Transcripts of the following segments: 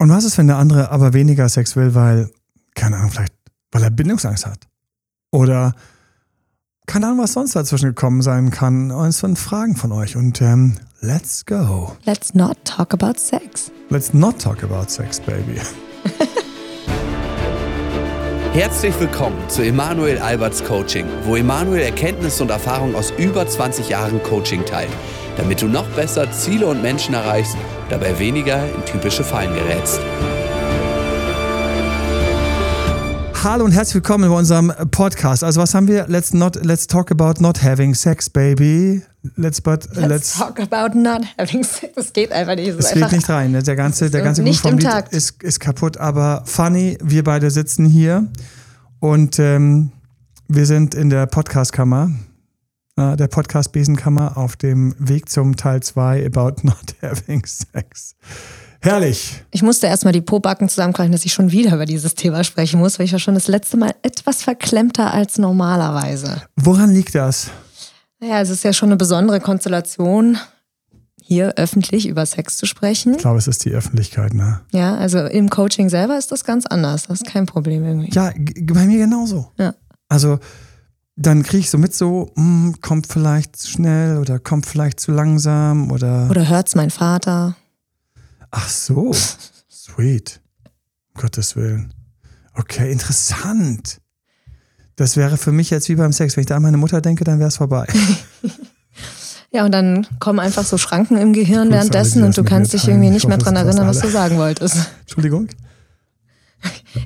Und was ist, wenn der andere aber weniger Sex will, weil, keine Ahnung, vielleicht, weil er Bindungsangst hat? Oder keine Ahnung, was sonst dazwischen gekommen sein kann. Und es sind Fragen von euch. Und ähm, let's go. Let's not talk about sex. Let's not talk about sex, baby. Herzlich willkommen zu Emanuel Alberts Coaching, wo Emanuel Erkenntnisse und Erfahrung aus über 20 Jahren Coaching teilt, damit du noch besser Ziele und Menschen erreichst, dabei weniger in typische Fallen gerätst. Hallo und herzlich willkommen bei unserem Podcast. Also was haben wir? Let's not let's talk about not having sex, baby. Let's but Let's, let's, talk about not having sex. Das geht einfach nicht. es geht nicht rein. Der ganze der ganze nicht Groove vom Lied Takt. ist ist kaputt. Aber funny, wir beide sitzen hier und ähm, wir sind in der Podcastkammer, der Podcast Besenkammer auf dem Weg zum Teil 2 about not having sex. Herrlich. Ich musste erstmal die Pobacken zusammenkreisen, dass ich schon wieder über dieses Thema sprechen muss, weil ich war schon das letzte Mal etwas verklemmter als normalerweise. Woran liegt das? Naja, es ist ja schon eine besondere Konstellation, hier öffentlich über Sex zu sprechen. Ich glaube, es ist die Öffentlichkeit, ne? Ja, also im Coaching selber ist das ganz anders. Das ist kein Problem irgendwie. Ja, bei mir genauso. Ja. Also dann kriege ich so mit so, hm, kommt vielleicht zu schnell oder kommt vielleicht zu langsam oder Oder hört's mein Vater? ach so, sweet, um Gottes Willen. Okay, interessant. Das wäre für mich jetzt wie beim Sex. Wenn ich da an meine Mutter denke, dann wäre es vorbei. Ja, und dann kommen einfach so Schranken im Gehirn währenddessen und du kannst dich irgendwie Ich nicht mehr dran erinnern, was du sagen wolltest. Entschuldigung.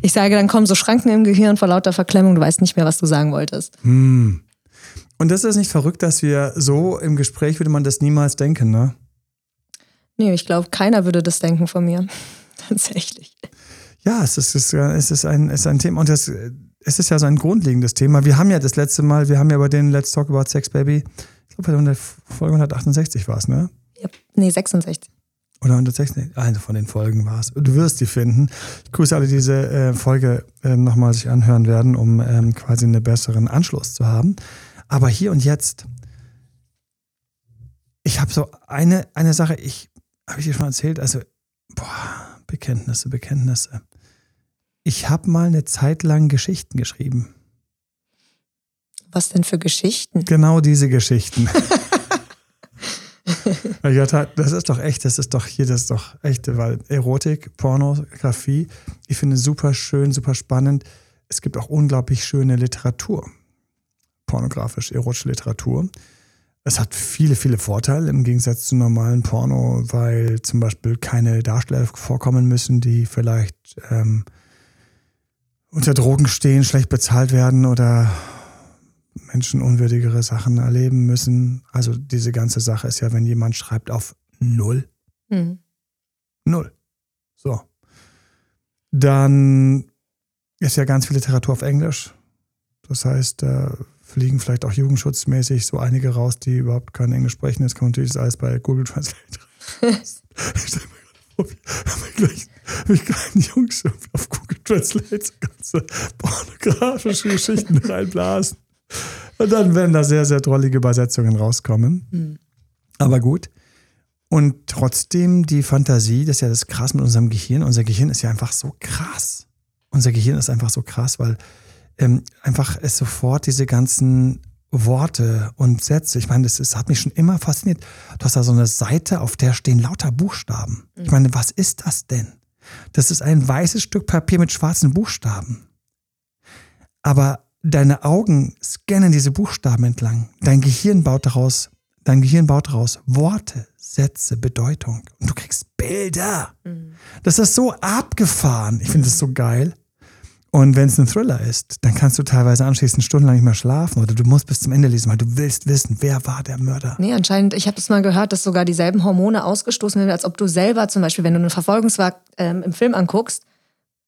Ich sage, dann kommen so Schranken im Gehirn vor lauter Verklemmung, du weißt nicht mehr, was du sagen wolltest. Hm. Und das ist nicht verrückt, dass wir so im Gespräch würde man das niemals denken, ne? Nee, ich glaube, keiner würde das denken von mir. Tatsächlich. Ja, es ist, es ist, ein, es ist ein Thema und das, es ist ja so ein grundlegendes Thema. Wir haben ja das letzte Mal, wir haben ja bei den Let's Talk About Sex Baby, ich glaube bei der Folge 168 war es, ne? Ja, nee, 66. Oder 160, eine von den Folgen war es. Du wirst die finden. Ich grüße alle, die diese äh, Folge äh, nochmal sich anhören werden, um ähm, quasi einen besseren Anschluss zu haben. Aber hier und jetzt, ich habe so eine, eine Sache, ich habe ich dir schon erzählt, also, boah, Bekenntnisse, Bekenntnisse. Ich habe mal eine Zeit lang Geschichten geschrieben. Was denn für Geschichten? Genau diese Geschichten. Das ist doch echt, das ist doch hier, das ist doch echte, weil Erotik, Pornografie, ich finde super schön, super spannend. Es gibt auch unglaublich schöne Literatur, pornografisch, erotische Literatur. Es hat viele, viele Vorteile im Gegensatz zu normalen Porno, weil zum Beispiel keine Darsteller vorkommen müssen, die vielleicht ähm, unter Drogen stehen, schlecht bezahlt werden oder menschenunwürdigere Sachen erleben müssen. Also diese ganze Sache ist ja, wenn jemand schreibt auf Null, Hm. Null. So. Dann ist ja ganz viel Literatur auf Englisch. Das heißt, da fliegen vielleicht auch jugendschutzmäßig so einige raus, die überhaupt kein Englisch sprechen. Jetzt kann man natürlich das alles bei Google Translate. ich stell mir gerade vor, wie wie gleich, wie kleinen Jungs auf Google Translate so ganze pornografische Geschichten reinblasen. Und dann werden da sehr, sehr drollige Übersetzungen rauskommen. Hm. Aber gut. Und trotzdem die Fantasie, das ist ja das krass mit unserem Gehirn. Unser Gehirn ist ja einfach so krass. Unser Gehirn ist einfach so krass, weil ähm, einfach es sofort diese ganzen Worte und Sätze, ich meine, das, ist, hat mich schon immer fasziniert. Du hast da so eine Seite, auf der stehen lauter Buchstaben. Ich meine, was ist das denn? Das ist ein weißes Stück Papier mit schwarzen Buchstaben. Aber deine Augen scannen diese Buchstaben entlang. Dein Gehirn baut daraus, dein Gehirn baut daraus Worte, Sätze, Bedeutung. Und du kriegst Bilder. Das ist so abgefahren. Ich finde das so geil. Und wenn es ein Thriller ist, dann kannst du teilweise anschließend stundenlang nicht mehr schlafen oder du musst bis zum Ende lesen, weil du willst wissen, wer war der Mörder. Nee, anscheinend, ich habe das mal gehört, dass sogar dieselben Hormone ausgestoßen werden, als ob du selber zum Beispiel, wenn du einen Verfolgungswag ähm, im Film anguckst,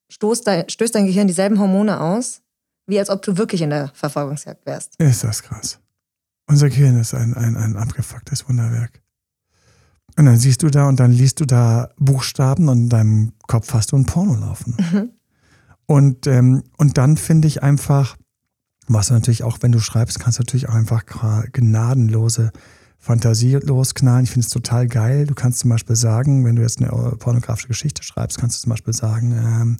stoßt dein, stößt dein Gehirn dieselben Hormone aus, wie als ob du wirklich in der Verfolgungsjagd wärst. Ist das krass. Unser Gehirn ist ein, ein, ein abgefucktes Wunderwerk. Und dann siehst du da und dann liest du da Buchstaben und in deinem Kopf hast du ein Porno laufen. Und, ähm, und dann finde ich einfach, was du natürlich auch, wenn du schreibst, kannst du natürlich auch einfach gnadenlose Fantasie losknallen. Ich finde es total geil. Du kannst zum Beispiel sagen, wenn du jetzt eine pornografische Geschichte schreibst, kannst du zum Beispiel sagen, ähm,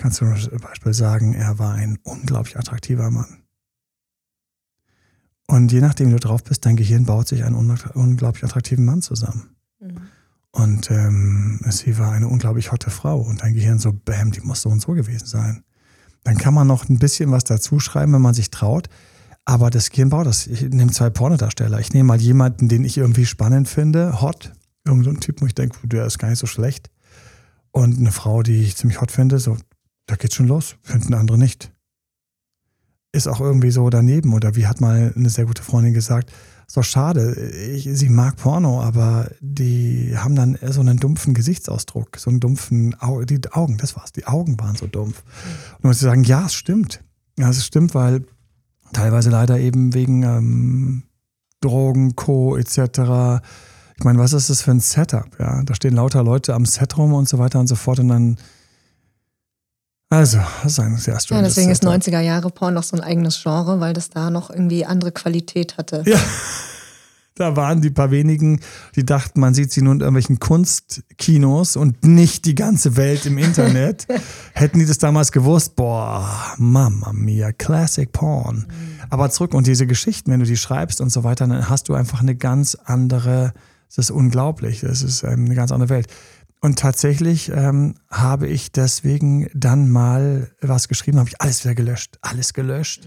kannst du zum Beispiel sagen, er war ein unglaublich attraktiver Mann. Und je nachdem, wie du drauf bist, dein Gehirn baut sich einen unglaublich attraktiven Mann zusammen. Mhm. Und ähm, sie war eine unglaublich hotte Frau. Und dein Gehirn so, bam, die muss so und so gewesen sein. Dann kann man noch ein bisschen was dazu schreiben, wenn man sich traut. Aber das Gehirn baut das. Ich nehme zwei Pornodarsteller. Ich nehme mal jemanden, den ich irgendwie spannend finde, hot. Irgend so ein Typ, wo ich denke, der ist gar nicht so schlecht. Und eine Frau, die ich ziemlich hot finde, so, da geht's schon los. Finden andere nicht ist auch irgendwie so daneben. Oder wie hat mal eine sehr gute Freundin gesagt, so schade, ich, sie mag Porno, aber die haben dann so einen dumpfen Gesichtsausdruck, so einen dumpfen, Au die Augen, das war's, die Augen waren so dumpf. Und man muss sagen, ja, es stimmt. Ja, es stimmt, weil teilweise leider eben wegen ähm, Drogen, Co. etc. Ich meine, was ist das für ein Setup? Ja, da stehen lauter Leute am Set rum und so weiter und so fort und dann also, das ist ein sehr Ja, deswegen ist 90er Jahre Porn noch so ein eigenes Genre, weil das da noch irgendwie andere Qualität hatte. Ja. Da waren die paar wenigen, die dachten, man sieht sie nur in irgendwelchen Kunstkinos und nicht die ganze Welt im Internet. Hätten die das damals gewusst, boah, Mama mia, Classic Porn. Mhm. Aber zurück und diese Geschichten, wenn du die schreibst und so weiter, dann hast du einfach eine ganz andere, das ist unglaublich, das ist ähm, eine ganz andere Welt. Und tatsächlich ähm, habe ich deswegen dann mal was geschrieben, habe ich alles wieder gelöscht. Alles gelöscht.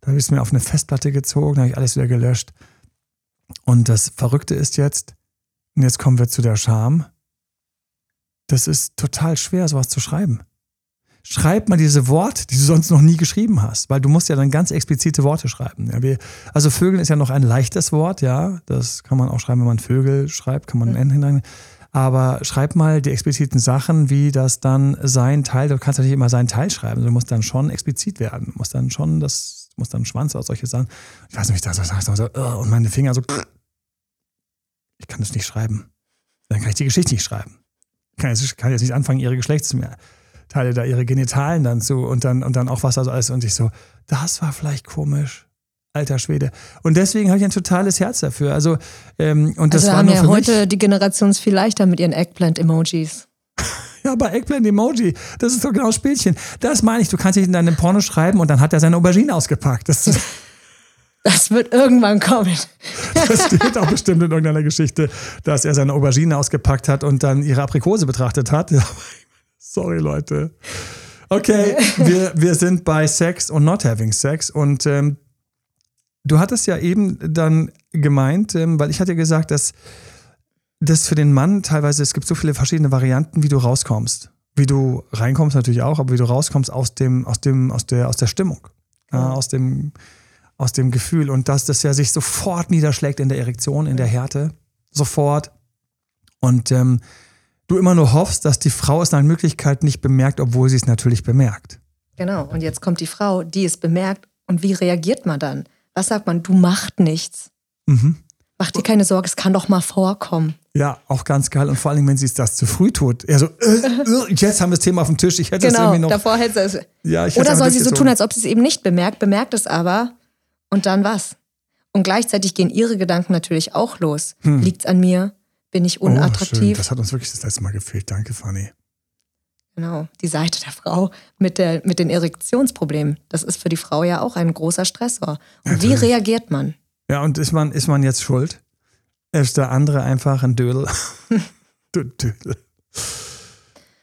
Dann habe ich es mir auf eine Festplatte gezogen, habe ich alles wieder gelöscht. Und das Verrückte ist jetzt, und jetzt kommen wir zu der Scham, das ist total schwer, sowas zu schreiben. Schreib mal diese Worte, die du sonst noch nie geschrieben hast, weil du musst ja dann ganz explizite Worte schreiben. Ja, wir, also Vögeln ist ja noch ein leichtes Wort, ja, das kann man auch schreiben, wenn man Vögel schreibt, kann man ein N hinein. Aber schreib mal die expliziten Sachen, wie das dann sein Teil, du kannst natürlich immer sein Teil schreiben, du musst dann schon explizit werden, du musst dann schon das, musst dann Schwanz oder solche Sachen. Ich weiß nicht, wie ich das so sage, so, und meine Finger so, ich kann das nicht schreiben. Dann kann ich die Geschichte nicht schreiben. Ich kann jetzt, kann jetzt nicht anfangen, ihre Geschlechtsteile da, ihre Genitalen dann zu und dann, und dann auch was also alles. Und ich so, das war vielleicht komisch. Alter Schwede. Und deswegen habe ich ein totales Herz dafür. Also, ähm, und das also war haben nur ja für heute mich. die Generation viel leichter mit ihren Eggplant-Emojis. Ja, aber Eggplant-Emoji, das ist doch genau das Spielchen. Das meine ich, du kannst dich in deinem Porno schreiben und dann hat er seine Aubergine ausgepackt. Das, das wird irgendwann kommen. das steht auch bestimmt in irgendeiner Geschichte, dass er seine Aubergine ausgepackt hat und dann ihre Aprikose betrachtet hat. Sorry, Leute. Okay, wir, wir sind bei Sex und Not Having Sex und ähm, Du hattest ja eben dann gemeint, ähm, weil ich hatte gesagt, dass das für den Mann teilweise, es gibt so viele verschiedene Varianten, wie du rauskommst. Wie du reinkommst natürlich auch, aber wie du rauskommst aus dem, aus dem, aus der, aus der Stimmung, ja, aus dem, aus dem Gefühl und dass das ja sich sofort niederschlägt in der Erektion, in der Härte, sofort. Und ähm, du immer nur hoffst, dass die Frau es nach Möglichkeit nicht bemerkt, obwohl sie es natürlich bemerkt. Genau. Und jetzt kommt die Frau, die es bemerkt. Und wie reagiert man dann? Was sagt man? Du machst nichts. Mhm. Mach dir keine Sorge, es kann doch mal vorkommen. Ja, auch ganz geil. Und vor allem, wenn sie es das zu früh tut. Er so, äh, äh, jetzt haben wir das Thema auf dem Tisch. Ich hätte genau, es irgendwie noch. Davor hätte es. Ja, ich Oder soll sie so tun, als ob sie es eben nicht bemerkt, bemerkt es aber und dann was? Und gleichzeitig gehen ihre Gedanken natürlich auch los. Hm. Liegt's an mir? Bin ich unattraktiv? Oh, schön. Das hat uns wirklich das letzte Mal gefehlt. Danke, Fanny. Genau, die Seite der Frau mit, der, mit den Erektionsproblemen. Das ist für die Frau ja auch ein großer Stressor. Und ja, wie reagiert man? Ja, und ist man, ist man jetzt schuld? Ist der andere einfach ein Dödel? du Dödel.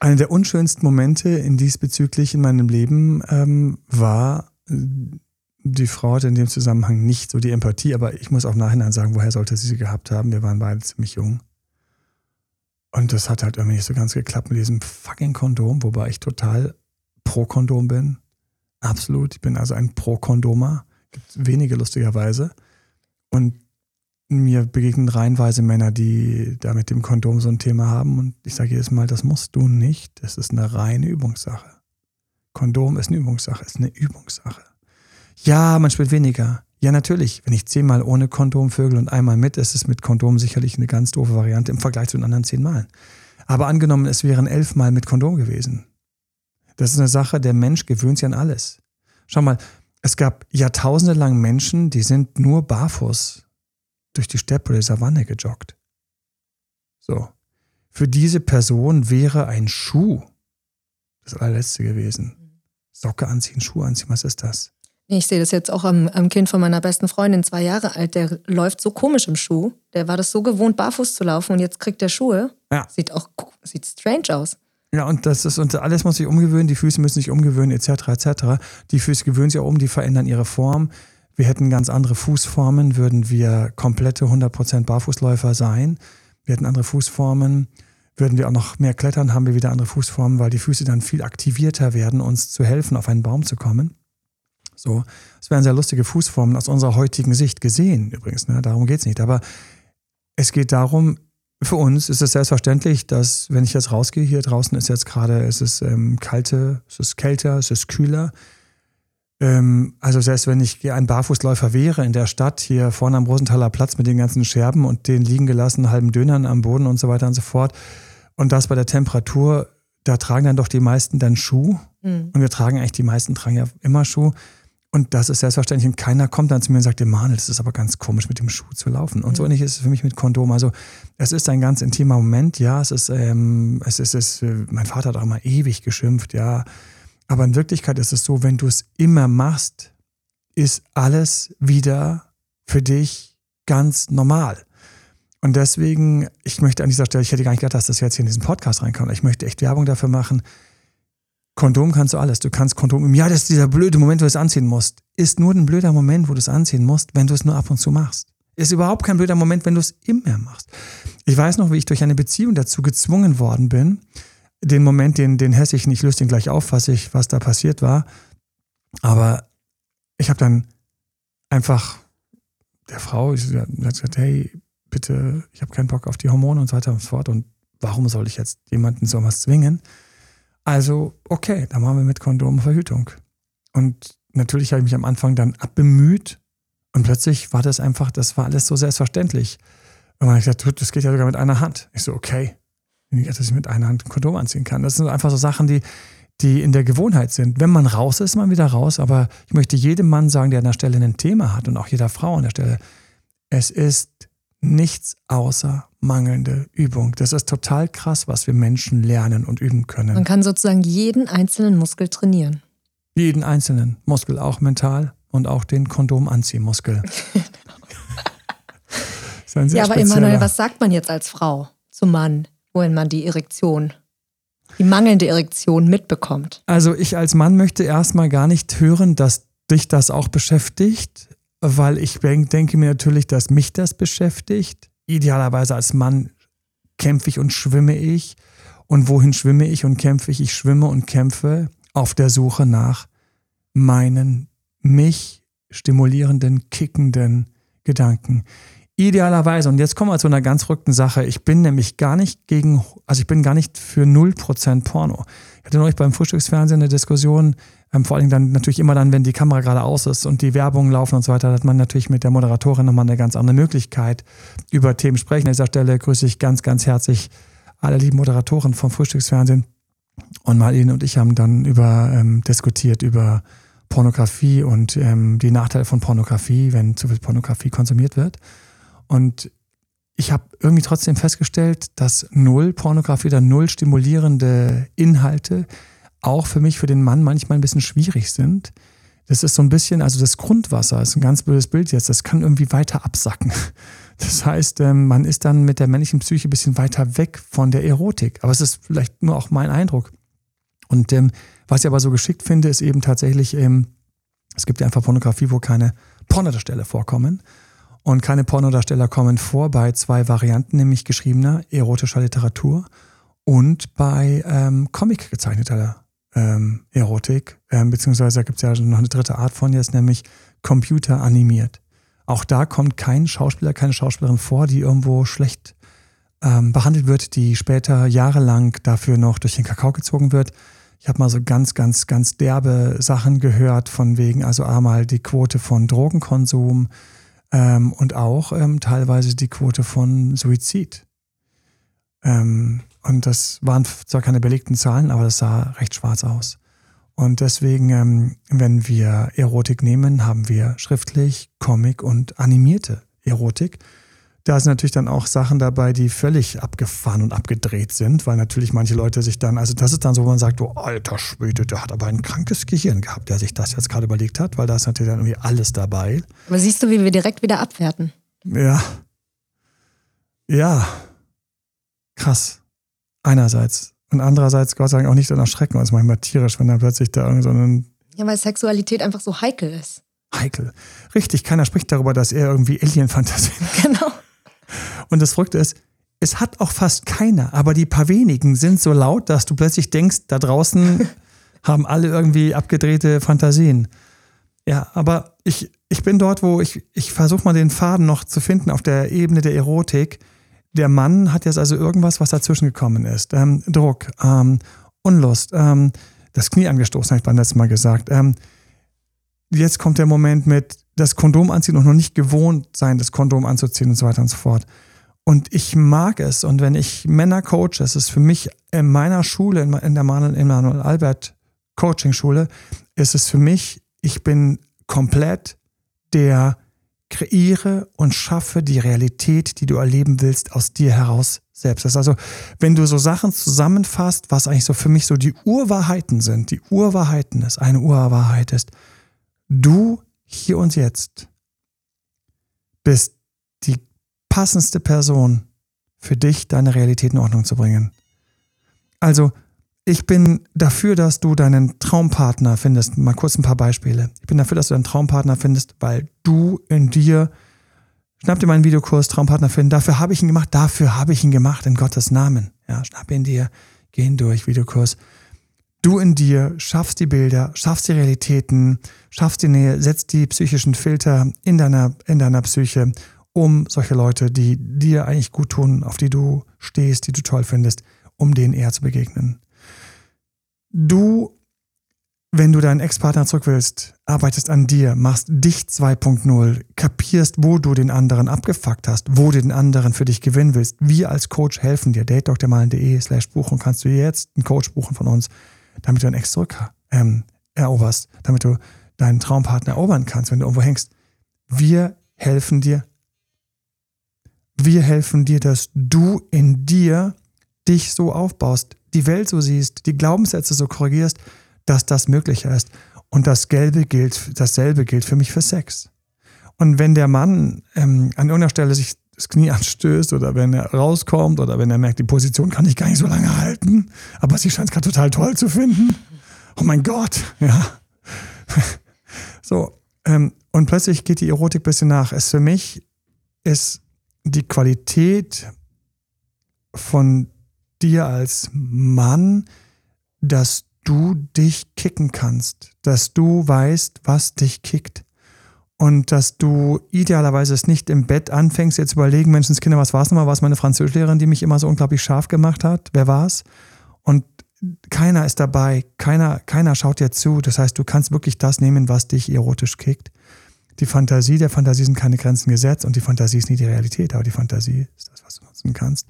Einer der unschönsten Momente in diesbezüglich in meinem Leben ähm, war, die Frau hatte in dem Zusammenhang nicht so die Empathie, aber ich muss auch nachhinein sagen, woher sollte sie sie gehabt haben? Wir waren beide ziemlich jung. Und das hat halt irgendwie nicht so ganz geklappt mit diesem fucking Kondom, wobei ich total pro Kondom bin. Absolut. Ich bin also ein Pro-Kondomer. Gibt wenige lustigerweise. Und mir begegnen reihenweise Männer, die da mit dem Kondom so ein Thema haben. Und ich sage jedes Mal, das musst du nicht. Das ist eine reine Übungssache. Kondom ist eine Übungssache, ist eine Übungssache. Ja, man spielt weniger. Ja, natürlich. Wenn ich zehnmal ohne Kondom vögel und einmal mit, ist es mit Kondom sicherlich eine ganz doofe Variante im Vergleich zu den anderen zehn. Aber angenommen, es wären elfmal mit Kondom gewesen. Das ist eine Sache, der Mensch gewöhnt sich an alles. Schau mal, es gab jahrtausende lang Menschen, die sind nur barfuß durch die Steppe oder Savanne gejoggt. So. Für diese Person wäre ein Schuh das allerletzte gewesen. Socke anziehen, Schuhe anziehen, was ist das? Ich sehe das jetzt auch am, am, Kind von meiner besten Freundin, zwei Jahre alt, der läuft so komisch im Schuh. Der war das so gewohnt, barfuß zu laufen und jetzt kriegt er Schuhe. Ja. Sieht auch sieht strange aus. Ja, und das ist, und alles muss sich umgewöhnen, die Füße müssen sich umgewöhnen, etc. etc. Die Füße gewöhnen sich auch um, die verändern ihre Form. Wir hätten ganz andere Fußformen, würden wir komplette 100% Barfußläufer sein. Wir hätten andere Fußformen. Würden wir auch noch mehr klettern, haben wir wieder andere Fußformen, weil die Füße dann viel aktivierter werden, uns zu helfen, auf einen Baum zu kommen. So, es wären sehr lustige Fußformen aus unserer heutigen Sicht gesehen, übrigens. Ne? Darum geht es nicht. Aber es geht darum, für uns ist es selbstverständlich, dass, wenn ich jetzt rausgehe, hier draußen ist jetzt gerade, es ist ähm, kalte, es ist kälter, es ist kühler. Ähm, also selbst wenn ich ein Barfußläufer wäre in der Stadt, hier vorne am Rosenthaler Platz mit den ganzen Scherben und den liegen gelassenen halben Dönern am Boden und so weiter und so fort. Und das bei der Temperatur, da tragen dann doch die meisten dann Schuh. Mhm. Und wir tragen eigentlich, die meisten tragen ja immer Schuh. Und das ist selbstverständlich. Und keiner kommt dann zu mir und sagt, Emanuel, das ist aber ganz komisch, mit dem Schuh zu laufen. Und mhm. so ähnlich ist es für mich mit Kondom. Also es ist ein ganz intimer Moment. Ja, es ist, ähm, es ist, es, mein Vater hat auch immer ewig geschimpft, ja. Aber in Wirklichkeit ist es so, wenn du es immer machst, ist alles wieder für dich ganz normal. Und deswegen, ich möchte an dieser Stelle, ich hätte gar nicht gedacht, dass das jetzt hier in diesen Podcast reinkommt. Ich möchte echt Werbung dafür machen. Kondom kannst du alles. Du kannst Kondom, ja, das ist dieser blöde Moment, wo du es anziehen musst. Ist nur ein blöder Moment, wo du es anziehen musst, wenn du es nur ab und zu machst. Ist überhaupt kein blöder Moment, wenn du es immer machst. Ich weiß noch, wie ich durch eine Beziehung dazu gezwungen worden bin. Den Moment, den, den hässe ich nicht, löse den gleich auf, was, ich, was da passiert war. Aber ich habe dann einfach der Frau gesagt, hey, bitte, ich habe keinen Bock auf die Hormone und so weiter und so fort. Und warum soll ich jetzt jemanden so was zwingen? Also, okay, dann machen wir mit Kondom Verhütung. Und natürlich habe ich mich am Anfang dann abbemüht und plötzlich war das einfach, das war alles so selbstverständlich. Und man hat gesagt, das geht ja sogar mit einer Hand. Ich so, okay, dass ich mit einer Hand ein Kondom anziehen kann. Das sind einfach so Sachen, die, die in der Gewohnheit sind. Wenn man raus ist, ist man wieder raus. Aber ich möchte jedem Mann sagen, der an der Stelle ein Thema hat und auch jeder Frau an der Stelle, es ist nichts außer mangelnde Übung. Das ist total krass, was wir Menschen lernen und üben können. Man kann sozusagen jeden einzelnen Muskel trainieren. Jeden einzelnen Muskel, auch mental und auch den Kondomanziehmuskel. ja, aber Emanuel, was sagt man jetzt als Frau zum Mann, wohin man die Erektion, die mangelnde Erektion mitbekommt? Also ich als Mann möchte erstmal gar nicht hören, dass dich das auch beschäftigt, weil ich denke mir natürlich, dass mich das beschäftigt idealerweise als Mann kämpfe ich und schwimme ich. Und wohin schwimme ich und kämpfe ich? Ich schwimme und kämpfe auf der Suche nach meinen mich stimulierenden, kickenden Gedanken. Idealerweise, und jetzt kommen wir zu einer ganz verrückten Sache. Ich bin nämlich gar nicht gegen, also ich bin gar nicht für 0% Porno. Ich hatte neulich beim Frühstücksfernsehen eine Diskussion ähm, vor allem dann natürlich immer dann, wenn die Kamera gerade aus ist und die Werbungen laufen und so weiter, hat man natürlich mit der Moderatorin nochmal eine ganz andere Möglichkeit, über Themen sprechen. An dieser Stelle grüße ich ganz, ganz herzlich alle lieben Moderatoren vom Frühstücksfernsehen. Und Marlene und ich haben dann über ähm, diskutiert über Pornografie und ähm, die Nachteile von Pornografie, wenn zu viel Pornografie konsumiert wird. Und ich habe irgendwie trotzdem festgestellt, dass null Pornografie oder null stimulierende Inhalte auch für mich, für den Mann manchmal ein bisschen schwierig sind. Das ist so ein bisschen, also das Grundwasser ist ein ganz blödes Bild jetzt, das kann irgendwie weiter absacken. Das heißt, ähm, man ist dann mit der männlichen Psyche ein bisschen weiter weg von der Erotik. Aber es ist vielleicht nur auch mein Eindruck. Und ähm, was ich aber so geschickt finde, ist eben tatsächlich, ähm, es gibt ja einfach Pornografie, wo keine Pornodarsteller vorkommen. Und keine Pornodarsteller kommen vor bei zwei Varianten, nämlich geschriebener erotischer Literatur und bei ähm, Comic gezeichneter ähm, Erotik, ähm, beziehungsweise gibt es ja noch eine dritte Art von jetzt, nämlich computeranimiert. Auch da kommt kein Schauspieler, keine Schauspielerin vor, die irgendwo schlecht ähm, behandelt wird, die später jahrelang dafür noch durch den Kakao gezogen wird. Ich habe mal so ganz, ganz, ganz derbe Sachen gehört, von wegen, also einmal die Quote von Drogenkonsum ähm, und auch ähm, teilweise die Quote von Suizid. Ähm, und das waren zwar keine belegten Zahlen, aber das sah recht schwarz aus. Und deswegen, ähm, wenn wir Erotik nehmen, haben wir schriftlich, Comic und animierte Erotik. da sind natürlich dann auch Sachen dabei, die völlig abgefahren und abgedreht sind, weil natürlich manche Leute sich dann, also das ist dann so, wo man sagt, oh, alter Schwede, der hat aber ein krankes Gehirn gehabt, der sich das jetzt gerade überlegt hat, weil da ist natürlich dann irgendwie alles dabei. Aber siehst du, wie wir direkt wieder abwerten? Ja. Ja. Krass. Einerseits. Und andererseits, Gott sei Dank, auch nicht dann erschrecken uns manchmal tierisch, wenn dann plötzlich da irgend so ein Ja, weil Sexualität einfach so heikel ist. heikel. Richtig, keiner spricht darüber, dass er irgendwie Alien-Fantasien Genau. Und das Verrückte ist, es hat auch fast keiner, aber die paar wenigen sind so laut, dass du plötzlich denkst, da draußen haben alle irgendwie abgedrehte Fantasien. Ja, aber ich, ich bin dort, wo ich, ich versuche mal den Faden noch zu finden auf der Ebene der Erotik. Der Mann hat jetzt also irgendwas, was dazwischen gekommen ist. Ähm, Druck, ähm, Unlust, ähm, das Knie angestoßen, habe ich beim letzten Mal gesagt. Ähm, jetzt kommt der Moment mit das Kondom anziehen und noch nicht gewohnt sein, das Kondom anzuziehen und so weiter und so fort. Und ich mag es. Und wenn ich Männer coache, es ist für mich in meiner Schule, in der Manuel Albert Coaching Schule, ist es für mich, ich bin komplett der kreiere und schaffe die Realität, die du erleben willst, aus dir heraus selbst. Das ist also, wenn du so Sachen zusammenfasst, was eigentlich so für mich so die Urwahrheiten sind, die Urwahrheiten ist, eine Urwahrheit ist, du hier und jetzt bist die passendste Person für dich, deine Realität in Ordnung zu bringen. Also, ich bin dafür, dass du deinen Traumpartner findest. Mal kurz ein paar Beispiele. Ich bin dafür, dass du deinen Traumpartner findest, weil du in dir, schnapp dir meinen Videokurs Traumpartner finden. Dafür habe ich ihn gemacht. Dafür habe ich ihn gemacht in Gottes Namen. Ja, schnapp ihn dir, geh ihn durch, Videokurs. Du in dir schaffst die Bilder, schaffst die Realitäten, schaffst die Nähe, setzt die psychischen Filter in deiner, in deiner Psyche, um solche Leute, die dir eigentlich gut tun, auf die du stehst, die du toll findest, um denen eher zu begegnen. Du, wenn du deinen Ex-Partner zurück willst, arbeitest an dir, machst dich 2.0, kapierst, wo du den anderen abgefuckt hast, wo du den anderen für dich gewinnen willst. Wir als Coach helfen dir. datedoktormalen.de slash buchen kannst du jetzt einen Coach buchen von uns, damit du deinen Ex zurück ähm, eroberst, damit du deinen Traumpartner erobern kannst, wenn du irgendwo hängst. Wir helfen dir. Wir helfen dir, dass du in dir dich so aufbaust, die Welt so siehst, die Glaubenssätze so korrigierst, dass das möglich ist. Und das Gelbe gilt, dasselbe gilt für mich für Sex. Und wenn der Mann ähm, an irgendeiner Stelle sich das Knie anstößt oder wenn er rauskommt oder wenn er merkt, die Position kann ich gar nicht so lange halten, aber sie scheint es gerade total toll zu finden. Oh mein Gott, ja. so, ähm, und plötzlich geht die Erotik ein bisschen nach. Es für mich ist die Qualität von dir als Mann, dass du dich kicken kannst, dass du weißt, was dich kickt und dass du idealerweise es nicht im Bett anfängst, jetzt überlegen, Menschenskinder, was war es nochmal? War es meine Französischlehrerin, die mich immer so unglaublich scharf gemacht hat? Wer war es? Und keiner ist dabei, keiner, keiner schaut dir zu. Das heißt, du kannst wirklich das nehmen, was dich erotisch kickt. Die Fantasie, der Fantasie sind keine Grenzen gesetzt und die Fantasie ist nie die Realität, aber die Fantasie ist das, was du nutzen kannst.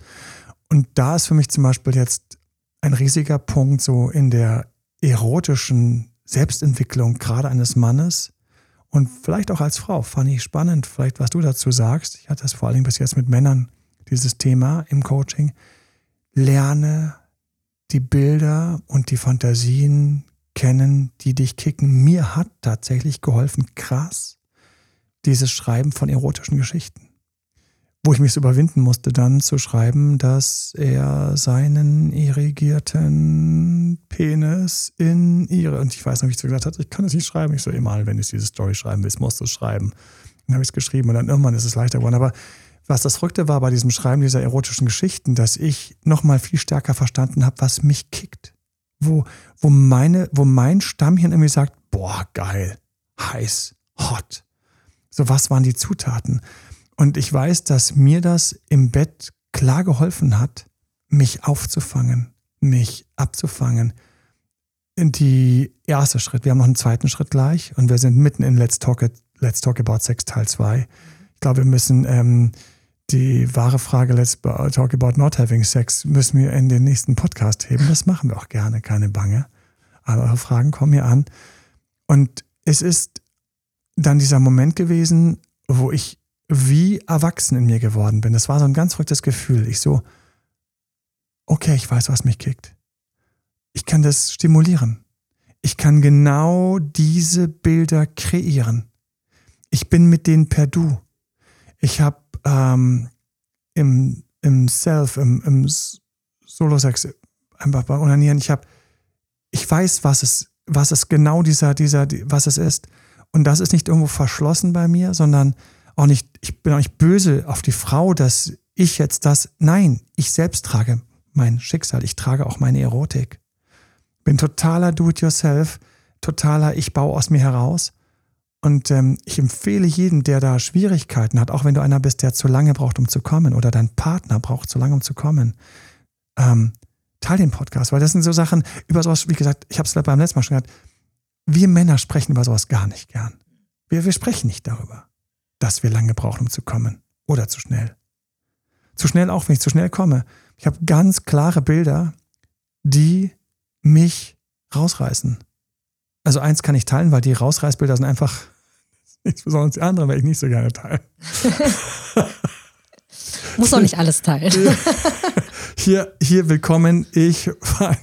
Und da ist für mich zum Beispiel jetzt ein riesiger Punkt so in der erotischen Selbstentwicklung gerade eines Mannes und vielleicht auch als Frau. Fand ich spannend, vielleicht was du dazu sagst. Ich hatte das vor allem bis jetzt mit Männern, dieses Thema im Coaching. Lerne die Bilder und die Fantasien kennen, die dich kicken. Mir hat tatsächlich geholfen, krass, dieses Schreiben von erotischen Geschichten wo ich mich so überwinden musste, dann zu schreiben, dass er seinen irrigierten Penis in ihre, und ich weiß noch, wie ich so gesagt habe, ich kann es nicht schreiben. Ich so, emal, wenn du diese Story schreiben willst, musst du es schreiben. Dann habe ich es geschrieben und dann irgendwann ist es leichter geworden. Aber was das Rückte war bei diesem Schreiben dieser erotischen Geschichten, dass ich nochmal viel stärker verstanden habe, was mich kickt. Wo, wo, meine, wo mein Stammhirn irgendwie sagt, boah, geil, heiß, hot. So, was waren die Zutaten? Und ich weiß, dass mir das im Bett klar geholfen hat, mich aufzufangen, mich abzufangen. Die erste Schritt, wir haben noch einen zweiten Schritt gleich und wir sind mitten in Let's Talk, Let's Talk About Sex Teil 2. Ich glaube, wir müssen ähm, die wahre Frage Let's Talk About Not Having Sex müssen wir in den nächsten Podcast heben. Das machen wir auch gerne, keine Bange. Alle eure Fragen kommen hier an. Und es ist dann dieser Moment gewesen, wo ich wie erwachsen in mir geworden bin. Das war so ein ganz verrücktes Gefühl. Ich so, okay, ich weiß, was mich kickt. Ich kann das stimulieren. Ich kann genau diese Bilder kreieren. Ich bin mit denen per Du. Ich habe ähm, im, im Self, im, im Solo-Sex, einfach beim Onanieren, ich habe, ich weiß, was es, was es genau dieser, dieser, was es ist. Und das ist nicht irgendwo verschlossen bei mir, sondern auch nicht, ich bin auch nicht böse auf die Frau, dass ich jetzt das, nein, ich selbst trage mein Schicksal, ich trage auch meine Erotik. Bin totaler Do-it-yourself, totaler, ich baue aus mir heraus. Und ähm, ich empfehle jedem, der da Schwierigkeiten hat, auch wenn du einer bist, der zu lange braucht, um zu kommen, oder dein Partner braucht zu lange, um zu kommen, ähm, teil den Podcast, weil das sind so Sachen, über sowas, wie gesagt, ich habe es beim letzten Mal schon gesagt, wir Männer sprechen über sowas gar nicht gern. Wir, wir sprechen nicht darüber, dass wir lange brauchen, um zu kommen. Oder zu schnell. Zu schnell auch, wenn ich zu schnell komme. Ich habe ganz klare Bilder, die mich rausreißen. Also eins kann ich teilen, weil die Rausreißbilder sind einfach nichts Besonderes. Die anderen werde ich nicht so gerne teilen. Muss doch nicht alles teilen. Hier, hier willkommen. Ich war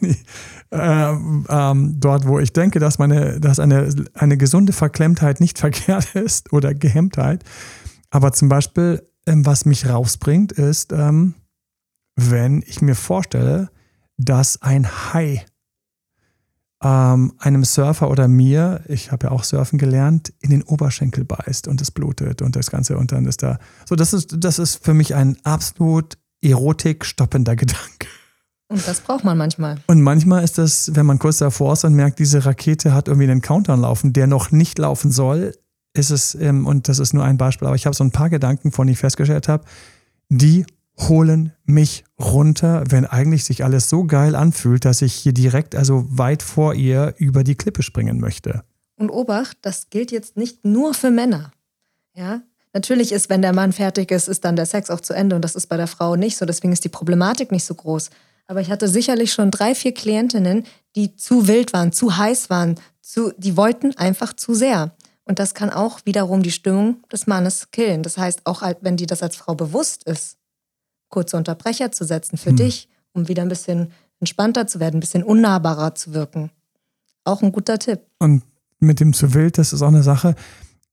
äh, ähm, dort, wo ich denke, dass meine, dass eine, eine gesunde Verklemmtheit nicht verkehrt ist oder Gehemmtheit. Aber zum Beispiel, ähm, was mich rausbringt, ist, ähm, wenn ich mir vorstelle, dass ein Hai ähm, einem Surfer oder mir, ich habe ja auch surfen gelernt, in den Oberschenkel beißt und es blutet und das Ganze und dann ist da. So, das ist, das ist für mich ein absolut erotikstoppender Gedanke. Und das braucht man manchmal. Und manchmal ist das, wenn man kurz davor ist und merkt, diese Rakete hat irgendwie einen Countdown laufen, der noch nicht laufen soll, ist es, ähm, und das ist nur ein Beispiel, aber ich habe so ein paar Gedanken, von denen ich festgestellt habe, die holen mich runter, wenn eigentlich sich alles so geil anfühlt, dass ich hier direkt, also weit vor ihr, über die Klippe springen möchte. Und Obacht, das gilt jetzt nicht nur für Männer. Ja, natürlich ist, wenn der Mann fertig ist, ist dann der Sex auch zu Ende und das ist bei der Frau nicht so. Deswegen ist die Problematik nicht so groß. Aber ich hatte sicherlich schon drei, vier Klientinnen, die zu wild waren, zu heiß waren, zu, die wollten einfach zu sehr. Und das kann auch wiederum die Stimmung des Mannes killen. Das heißt, auch wenn die das als Frau bewusst ist, kurze Unterbrecher zu setzen für hm. dich, um wieder ein bisschen entspannter zu werden, ein bisschen unnahbarer zu wirken. Auch ein guter Tipp. Und mit dem zu wild, das ist auch eine Sache.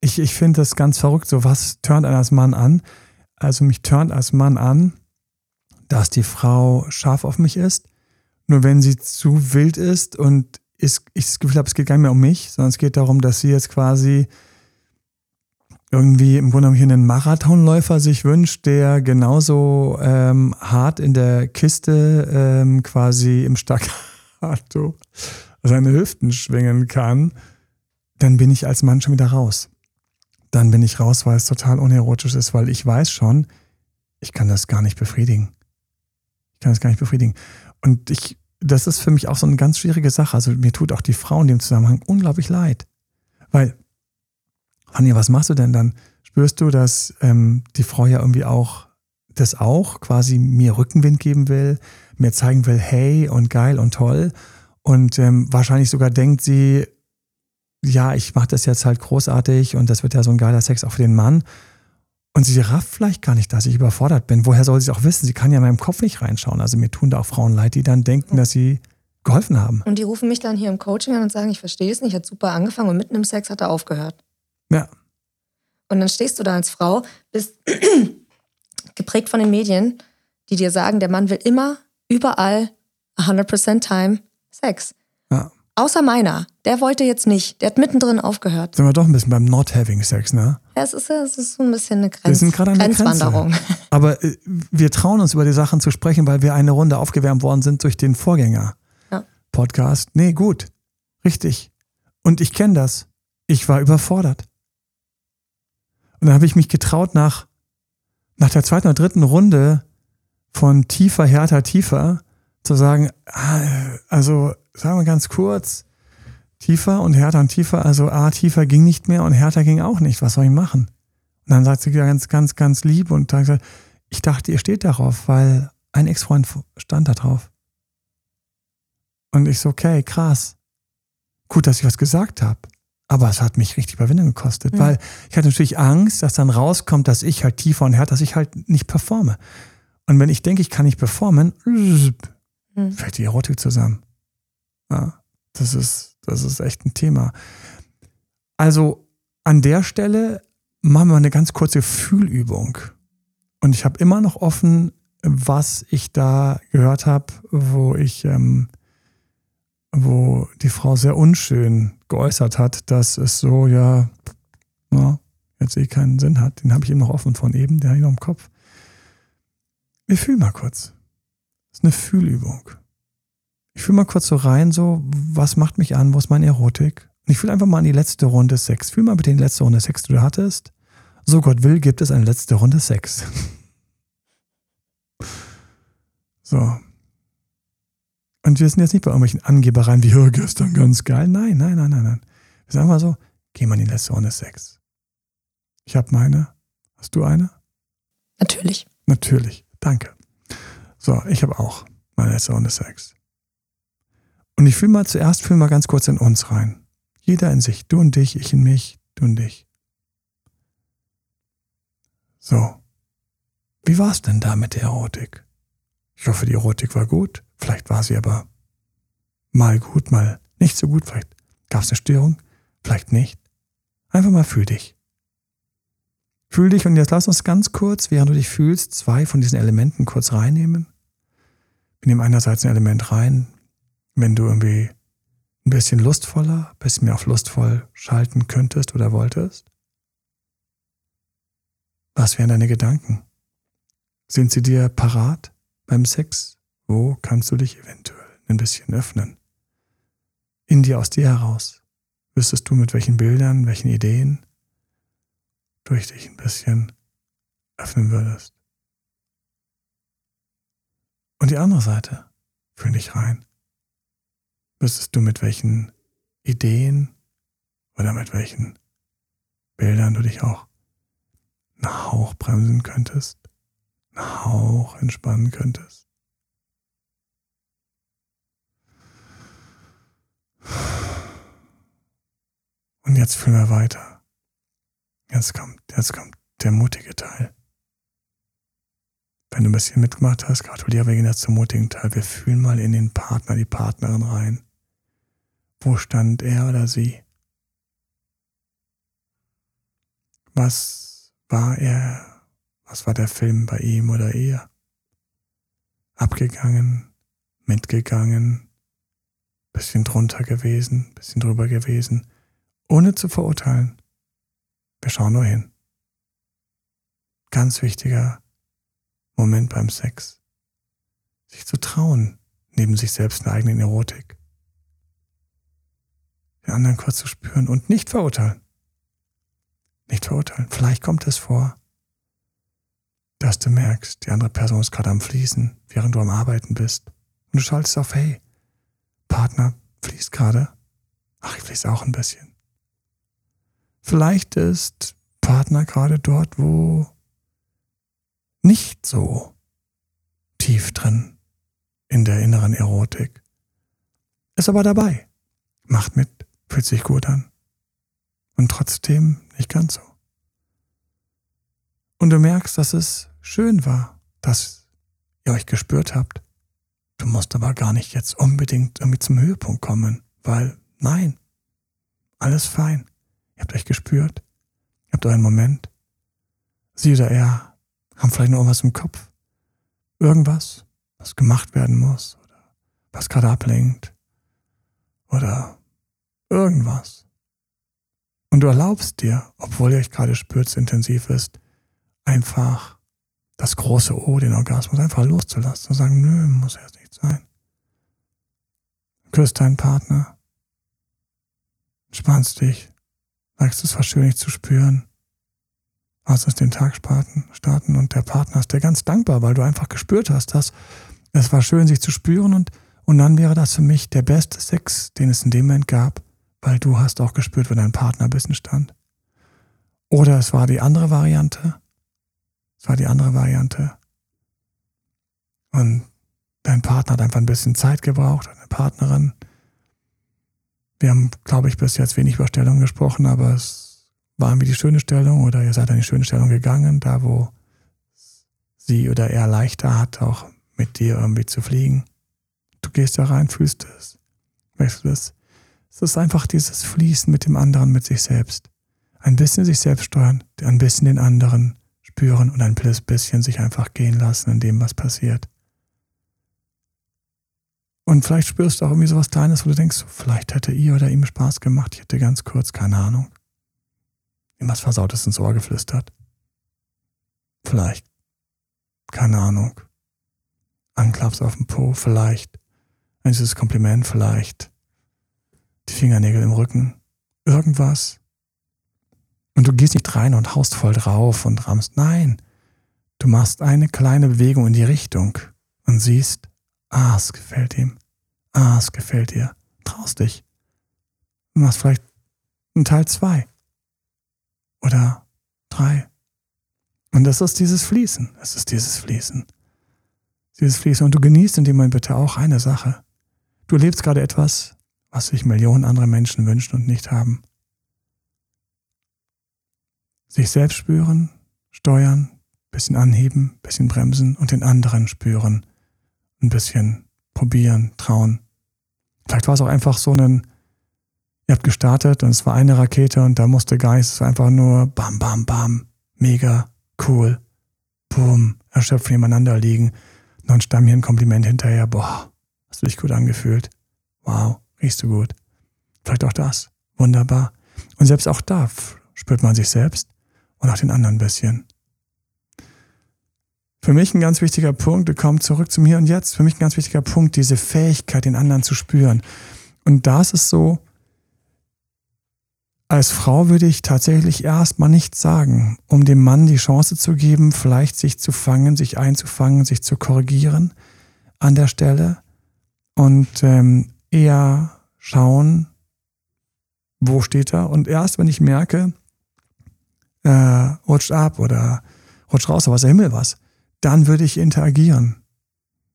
Ich, ich finde das ganz verrückt. So, was turnt einen als Mann an? Also, mich turnt als Mann an, dass die Frau scharf auf mich ist. Nur wenn sie zu wild ist und ich das Gefühl habe, es geht gar nicht mehr um mich, sondern es geht darum, dass sie jetzt quasi irgendwie im Grunde genommen hier einen Marathonläufer sich wünscht, der genauso ähm, hart in der Kiste ähm, quasi im Staccato seine Hüften schwingen kann, dann bin ich als Mann schon wieder raus. Dann bin ich raus, weil es total unerotisch ist, weil ich weiß schon, ich kann das gar nicht befriedigen. Kann das gar nicht befriedigen. Und ich, das ist für mich auch so eine ganz schwierige Sache. Also mir tut auch die Frau in dem Zusammenhang unglaublich leid. Weil Anja, was machst du denn dann? Spürst du, dass ähm, die Frau ja irgendwie auch das auch quasi mir Rückenwind geben will, mir zeigen will, hey und geil und toll. Und ähm, wahrscheinlich sogar denkt sie, ja, ich mache das jetzt halt großartig und das wird ja so ein geiler Sex auch für den Mann. Und sie rafft vielleicht gar nicht, dass ich überfordert bin. Woher soll sie es auch wissen? Sie kann ja in meinem Kopf nicht reinschauen. Also mir tun da auch Frauen leid, die dann denken, dass sie geholfen haben. Und die rufen mich dann hier im Coaching an und sagen, ich verstehe es nicht, hat super angefangen und mitten im Sex hat er aufgehört. Ja. Und dann stehst du da als Frau, bist geprägt von den Medien, die dir sagen, der Mann will immer, überall, 100% Time Sex. Ja. Außer meiner. Der wollte jetzt nicht. Der hat mittendrin aufgehört. Sind wir doch ein bisschen beim Not Having Sex, ne? Ja, es ist, es ist so ein bisschen eine Grenz, wir sind an Grenzwanderung. Grenze. Aber äh, wir trauen uns über die Sachen zu sprechen, weil wir eine Runde aufgewärmt worden sind durch den Vorgänger. Ja. Podcast. Nee, gut. Richtig. Und ich kenne das. Ich war überfordert. Und dann habe ich mich getraut, nach, nach der zweiten oder dritten Runde von tiefer, härter, tiefer zu sagen, ah, also sagen wir ganz kurz, tiefer und härter und tiefer, also A, tiefer ging nicht mehr und härter ging auch nicht. Was soll ich machen? Und dann sagt sie ganz, ganz, ganz lieb und sagt, ich dachte, ihr steht darauf, weil ein Ex-Freund stand da drauf. Und ich so, okay, krass. Gut, dass ich was gesagt habe. Aber es hat mich richtig Überwindung gekostet, mhm. weil ich hatte natürlich Angst, dass dann rauskommt, dass ich halt tiefer und härter, dass ich halt nicht performe. Und wenn ich denke, ich kann nicht performen, mhm. fällt die Erotik zusammen. Ja, das ist, das ist echt ein Thema. Also an der Stelle machen wir eine ganz kurze Fühlübung. Und ich habe immer noch offen, was ich da gehört habe, wo ich, ähm, wo die Frau sehr unschön geäußert hat, dass es so, ja, na, jetzt eh keinen Sinn hat. Den habe ich eben noch offen von eben, den habe ich noch im Kopf. Wir fühlen mal kurz. Das ist eine Fühlübung. Ich fühle mal kurz so rein, so, was macht mich an, wo ist meine Erotik? Und ich fühle einfach mal an die letzte Runde Sex. Fühl mal bitte die letzte Runde Sex, die du hattest. So Gott will, gibt es eine letzte Runde Sex. So. Und wir sind jetzt nicht bei irgendwelchen Angebereien wie, ja, gestern ganz geil. Nein, nein, nein, nein, nein. Wir sagen mal so, geh mal in die letzte Runde Sex. Ich habe meine. Hast du eine? Natürlich. Natürlich. Danke. So, ich habe auch meine letzte Runde Sex. Und ich fühle mal zuerst, fühle mal ganz kurz in uns rein. Jeder in sich. Du und dich, ich in mich, du und dich. So. Wie war es denn da mit der Erotik? Ich hoffe, die Erotik war gut. Vielleicht war sie aber mal gut, mal nicht so gut. Vielleicht gab es eine Störung, vielleicht nicht. Einfach mal fühl dich. Fühl dich und jetzt lass uns ganz kurz, während du dich fühlst, zwei von diesen Elementen kurz reinnehmen. Wir nehmen einerseits ein Element rein, wenn du irgendwie ein bisschen lustvoller, ein bisschen mehr auf lustvoll schalten könntest oder wolltest. Was wären deine Gedanken? Sind sie dir parat? beim Sex? Wo kannst du dich eventuell ein bisschen öffnen? In dir, aus dir heraus. Wüsstest du, mit welchen Bildern, welchen Ideen durch dich ein bisschen öffnen würdest? Und die andere Seite, fühl dich rein. Wüsstest du, mit welchen Ideen oder mit welchen Bildern du dich auch einen Hauch bremsen könntest? einen Hauch entspannen könntest. Und jetzt fühlen wir weiter. Jetzt kommt, jetzt kommt der mutige Teil. Wenn du ein bisschen mitgemacht hast, gratuliere wir gehen jetzt zum mutigen Teil. Wir fühlen mal in den Partner, die Partnerin rein. Wo stand er oder sie? Was war er was war der Film bei ihm oder ihr? Abgegangen, mitgegangen, bisschen drunter gewesen, bisschen drüber gewesen, ohne zu verurteilen. Wir schauen nur hin. Ganz wichtiger Moment beim Sex. Sich zu trauen, neben sich selbst eine eigene Erotik. Den anderen kurz zu spüren und nicht verurteilen. Nicht verurteilen. Vielleicht kommt es vor, dass du merkst, die andere Person ist gerade am Fließen, während du am Arbeiten bist. Und du schaltest auf, hey, Partner fließt gerade. Ach, ich fließe auch ein bisschen. Vielleicht ist Partner gerade dort, wo nicht so tief drin in der inneren Erotik. Ist aber dabei. Macht mit, fühlt sich gut an. Und trotzdem nicht ganz so. Und du merkst, dass es schön war, dass ihr euch gespürt habt. Du musst aber gar nicht jetzt unbedingt irgendwie zum Höhepunkt kommen, weil nein, alles fein. Ihr habt euch gespürt, ihr habt euren Moment. Sie oder er haben vielleicht noch irgendwas im Kopf. Irgendwas, was gemacht werden muss oder was gerade ablenkt oder irgendwas. Und du erlaubst dir, obwohl ihr euch gerade spürt, es intensiv ist, einfach das große O, den Orgasmus einfach loszulassen und sagen, nö, muss erst nicht sein. Küsst deinen Partner, entspannst dich, sagst, es war schön, dich zu spüren, lass uns den Tag starten und der Partner ist dir ganz dankbar, weil du einfach gespürt hast, dass es war schön, sich zu spüren und, und dann wäre das für mich der beste Sex, den es in dem Moment gab, weil du hast auch gespürt, wo dein Partner ein bisschen stand. Oder es war die andere Variante, das war die andere Variante. Und dein Partner hat einfach ein bisschen Zeit gebraucht, deine Partnerin. wir haben, glaube ich, bis jetzt wenig über Stellung gesprochen, aber es war irgendwie die schöne Stellung oder ihr seid an die schöne Stellung gegangen, da wo sie oder er leichter hat, auch mit dir irgendwie zu fliegen. Du gehst da rein, fühlst es, du es. Es ist einfach dieses Fließen mit dem anderen, mit sich selbst. Ein bisschen sich selbst steuern, ein bisschen den anderen spüren und ein bisschen sich einfach gehen lassen in dem, was passiert. Und vielleicht spürst du auch irgendwie sowas Kleines, wo du denkst, vielleicht hätte ihr oder ihm Spaß gemacht. Ich hätte ganz kurz, keine Ahnung, ihm was Versautes ins Ohr geflüstert. Vielleicht. Keine Ahnung. Anklaps auf dem Po, vielleicht. Ein süßes Kompliment, vielleicht. Die Fingernägel im Rücken. Irgendwas. Und du gehst nicht rein und haust voll drauf und rammst. Nein. Du machst eine kleine Bewegung in die Richtung und siehst, Ah, es gefällt ihm. Ah, es gefällt dir. Traust dich. Du machst vielleicht einen Teil zwei. Oder drei. Und das ist dieses Fließen. Es ist dieses Fließen. Dieses Fließen. Und du genießt in dem Moment bitte auch eine Sache. Du lebst gerade etwas, was sich Millionen andere Menschen wünschen und nicht haben. Sich selbst spüren, steuern, bisschen anheben, bisschen bremsen und den anderen spüren ein bisschen probieren, trauen. Vielleicht war es auch einfach so ein, ihr habt gestartet und es war eine Rakete und da musste Geist einfach nur bam, bam, bam, mega, cool, boom, erschöpft nebeneinander liegen. Und dann stamm hier ein Kompliment hinterher, boah, hast du dich gut angefühlt. Wow, riechst du gut. Vielleicht auch das. Wunderbar. Und selbst auch da spürt man sich selbst und auch den anderen ein bisschen. Für mich ein ganz wichtiger Punkt, wir kommen zurück zum Hier und Jetzt, für mich ein ganz wichtiger Punkt, diese Fähigkeit, den anderen zu spüren. Und da ist so, als Frau würde ich tatsächlich erstmal nichts sagen, um dem Mann die Chance zu geben, vielleicht sich zu fangen, sich einzufangen, sich zu korrigieren an der Stelle und ähm, eher schauen, wo steht er. Und erst wenn ich merke, äh, rutscht ab oder rutscht raus, aber was der Himmel was, dann würde ich interagieren.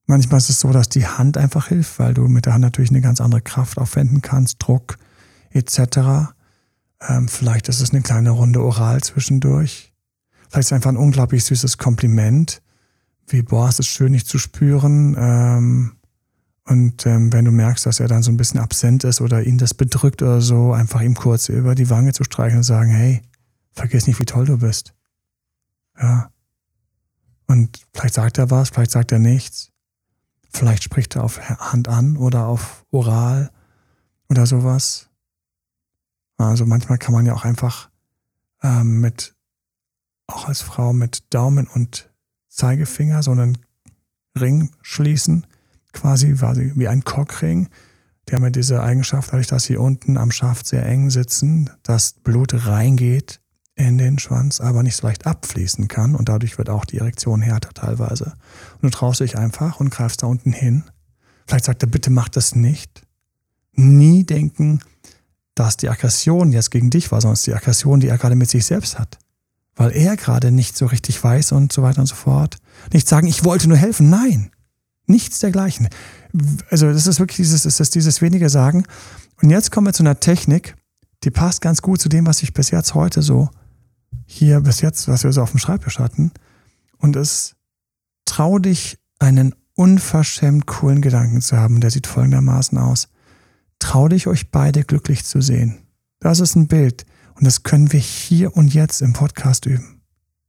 Manchmal ist es so, dass die Hand einfach hilft, weil du mit der Hand natürlich eine ganz andere Kraft aufwenden kannst, Druck etc. Ähm, vielleicht ist es eine kleine Runde oral zwischendurch. Vielleicht ist es einfach ein unglaublich süßes Kompliment, wie, boah, es ist schön, dich zu spüren. Ähm, und ähm, wenn du merkst, dass er dann so ein bisschen absent ist oder ihn das bedrückt oder so, einfach ihm kurz über die Wange zu streichen und sagen, hey, vergiss nicht, wie toll du bist. Ja, und vielleicht sagt er was, vielleicht sagt er nichts. Vielleicht spricht er auf Hand an oder auf Oral oder sowas. Also manchmal kann man ja auch einfach ähm, mit, auch als Frau mit Daumen und Zeigefinger so einen Ring schließen, quasi, quasi wie ein Cockring. Die haben ja diese Eigenschaft, dadurch, dass sie unten am Schaft sehr eng sitzen, dass Blut reingeht in den Schwanz, aber nicht so leicht abfließen kann und dadurch wird auch die Erektion härter teilweise. Und du traust dich einfach und greifst da unten hin. Vielleicht sagt er, bitte mach das nicht. Nie denken, dass die Aggression jetzt gegen dich war, sondern es ist die Aggression, die er gerade mit sich selbst hat. Weil er gerade nicht so richtig weiß und so weiter und so fort. Nicht sagen, ich wollte nur helfen. Nein. Nichts dergleichen. Also, das ist wirklich dieses, das ist dieses wenige Sagen. Und jetzt kommen wir zu einer Technik, die passt ganz gut zu dem, was ich bis jetzt heute so hier bis jetzt, was wir so auf dem Schreibtisch hatten. Und es trau dich, einen unverschämt coolen Gedanken zu haben. Der sieht folgendermaßen aus. Trau dich, euch beide glücklich zu sehen. Das ist ein Bild. Und das können wir hier und jetzt im Podcast üben.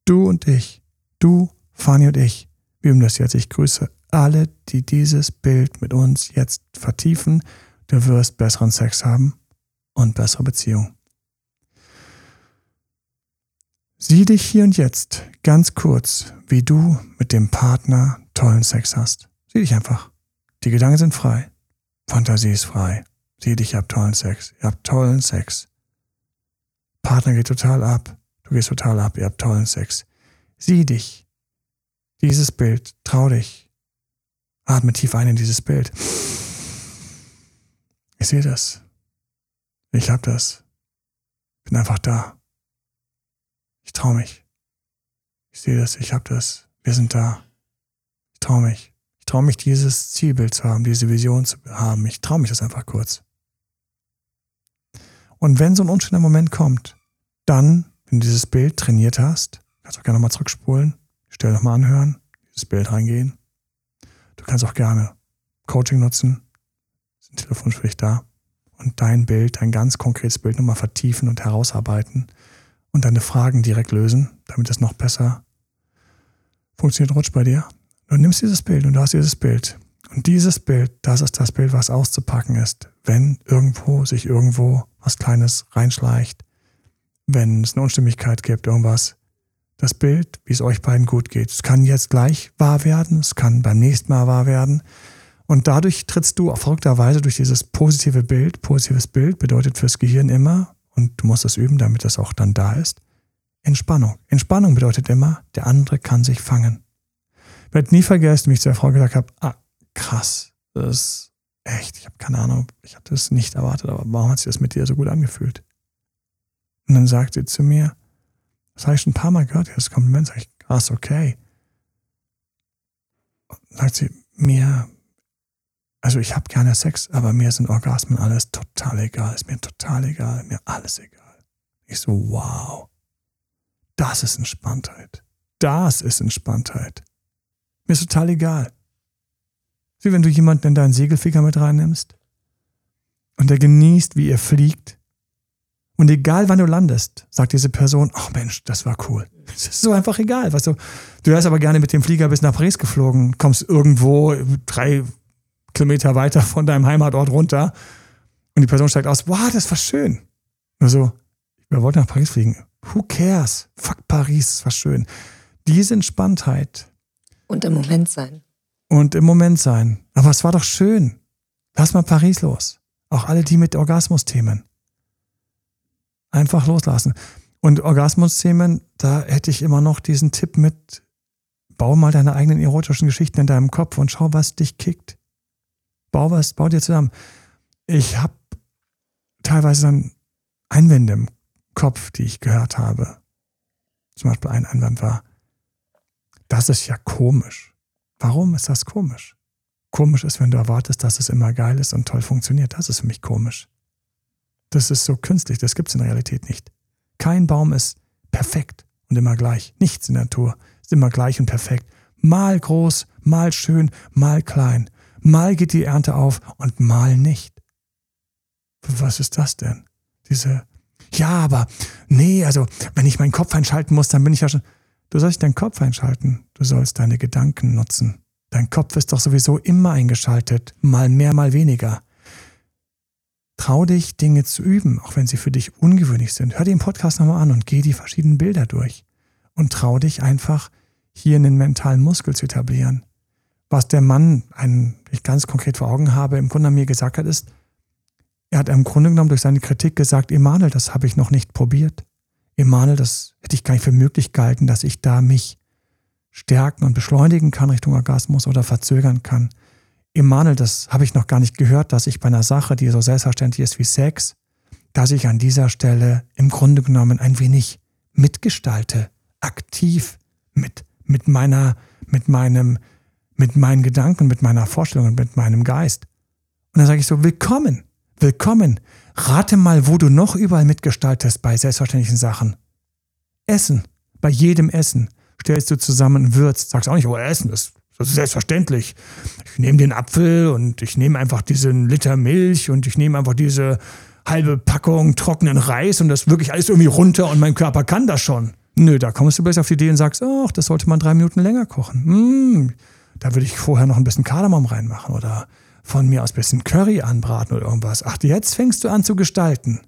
Du und ich. Du, Fanny und ich. Wir üben das jetzt. Ich grüße alle, die dieses Bild mit uns jetzt vertiefen. Du wirst besseren Sex haben und bessere Beziehungen. Sieh dich hier und jetzt ganz kurz, wie du mit dem Partner tollen Sex hast. Sieh dich einfach. Die Gedanken sind frei. Fantasie ist frei. Sieh dich, ihr habt tollen Sex. Ihr habt tollen Sex. Partner geht total ab. Du gehst total ab. Ihr habt tollen Sex. Sieh dich. Dieses Bild. Trau dich. Atme tief ein in dieses Bild. Ich sehe das. Ich hab das. Bin einfach da. Ich traue mich. Ich sehe das, ich habe das. Wir sind da. Ich traue mich. Ich traue mich, dieses Zielbild zu haben, diese Vision zu haben. Ich traue mich das einfach kurz. Und wenn so ein unschöner Moment kommt, dann, wenn du dieses Bild trainiert hast, kannst du auch gerne nochmal zurückspulen, die Stelle nochmal anhören, dieses Bild reingehen. Kannst auch gerne Coaching nutzen, sind dich da und dein Bild, dein ganz konkretes Bild nochmal vertiefen und herausarbeiten und deine Fragen direkt lösen, damit es noch besser funktioniert, rutscht bei dir. Du nimmst dieses Bild und du hast dieses Bild. Und dieses Bild, das ist das Bild, was auszupacken ist, wenn irgendwo sich irgendwo was Kleines reinschleicht, wenn es eine Unstimmigkeit gibt, irgendwas. Das Bild, wie es euch beiden gut geht. Es kann jetzt gleich wahr werden, es kann beim nächsten Mal wahr werden. Und dadurch trittst du auf verrückter Weise durch dieses positive Bild. Positives Bild bedeutet fürs Gehirn immer, und du musst es üben, damit das auch dann da ist, Entspannung. Entspannung bedeutet immer, der andere kann sich fangen. Ich werde nie vergessen, wie ich zu der Frau gesagt habe, ah, krass, das ist echt, ich habe keine Ahnung, ich hatte es nicht erwartet, aber warum hat sich das mit dir so gut angefühlt? Und dann sagt sie zu mir, das habe ich schon ein paar Mal gehört, das Kompliment, sage ich, krass, okay. Sagt sie, mir, also ich habe gerne Sex, aber mir sind Orgasmen alles total egal, ist mir total egal, mir alles egal. Ich so, wow, das ist Entspanntheit. Das ist Entspanntheit. Mir ist total egal. Wie wenn du jemanden in deinen Segelficker mit reinnimmst und der genießt, wie er fliegt. Und egal wann du landest, sagt diese Person, ach oh Mensch, das war cool. Es ist so einfach egal. Weißt du, du wärst aber gerne mit dem Flieger bis nach Paris geflogen, kommst irgendwo drei Kilometer weiter von deinem Heimatort runter und die Person steigt aus, wow, das war schön. Nur so, wir wollten nach Paris fliegen. Who cares? Fuck Paris, das war schön. Diese Entspanntheit. Und im Moment sein und im Moment sein. Aber es war doch schön. Lass mal Paris los. Auch alle die mit Orgasmus-Themen. Einfach loslassen. Und Orgasmus-Themen, da hätte ich immer noch diesen Tipp mit, bau mal deine eigenen erotischen Geschichten in deinem Kopf und schau, was dich kickt. Bau was, bau dir zusammen. Ich habe teilweise dann Einwände im Kopf, die ich gehört habe. Zum Beispiel ein Einwand war, das ist ja komisch. Warum ist das komisch? Komisch ist, wenn du erwartest, dass es immer geil ist und toll funktioniert. Das ist für mich komisch. Das ist so künstlich, das gibt es in Realität nicht. Kein Baum ist perfekt und immer gleich. Nichts in der Natur ist immer gleich und perfekt. Mal groß, mal schön, mal klein. Mal geht die Ernte auf und mal nicht. Was ist das denn? Diese, ja, aber nee, also wenn ich meinen Kopf einschalten muss, dann bin ich ja schon. Du sollst deinen Kopf einschalten, du sollst deine Gedanken nutzen. Dein Kopf ist doch sowieso immer eingeschaltet, mal mehr, mal weniger. Trau dich, Dinge zu üben, auch wenn sie für dich ungewöhnlich sind. Hör den Podcast nochmal an und geh die verschiedenen Bilder durch. Und trau dich einfach, hier einen mentalen Muskel zu etablieren. Was der Mann, einen, ich ganz konkret vor Augen habe, im Grunde mir gesagt hat, ist, er hat im Grunde genommen durch seine Kritik gesagt, Emanuel, das habe ich noch nicht probiert. Emanuel, das hätte ich gar nicht für möglich gehalten, dass ich da mich stärken und beschleunigen kann Richtung Orgasmus oder verzögern kann. Emanuel, das habe ich noch gar nicht gehört, dass ich bei einer Sache, die so selbstverständlich ist wie Sex, dass ich an dieser Stelle im Grunde genommen ein wenig mitgestalte, aktiv mit, mit meiner, mit meinem, mit meinen Gedanken, mit meiner Vorstellung und mit meinem Geist. Und dann sage ich so, willkommen, willkommen. Rate mal, wo du noch überall mitgestaltest bei selbstverständlichen Sachen. Essen. Bei jedem Essen. Stellst du zusammen und würzt. Sagst auch nicht, oh, Essen, das, das ist selbstverständlich. Ich nehme den Apfel und ich nehme einfach diesen Liter Milch und ich nehme einfach diese halbe Packung trockenen Reis und das wirklich alles irgendwie runter und mein Körper kann das schon. Nö, da kommst du bloß auf die Idee und sagst, ach, das sollte man drei Minuten länger kochen. Hm, da würde ich vorher noch ein bisschen Kardamom reinmachen oder von mir aus ein bisschen Curry anbraten oder irgendwas. Ach, jetzt fängst du an zu gestalten.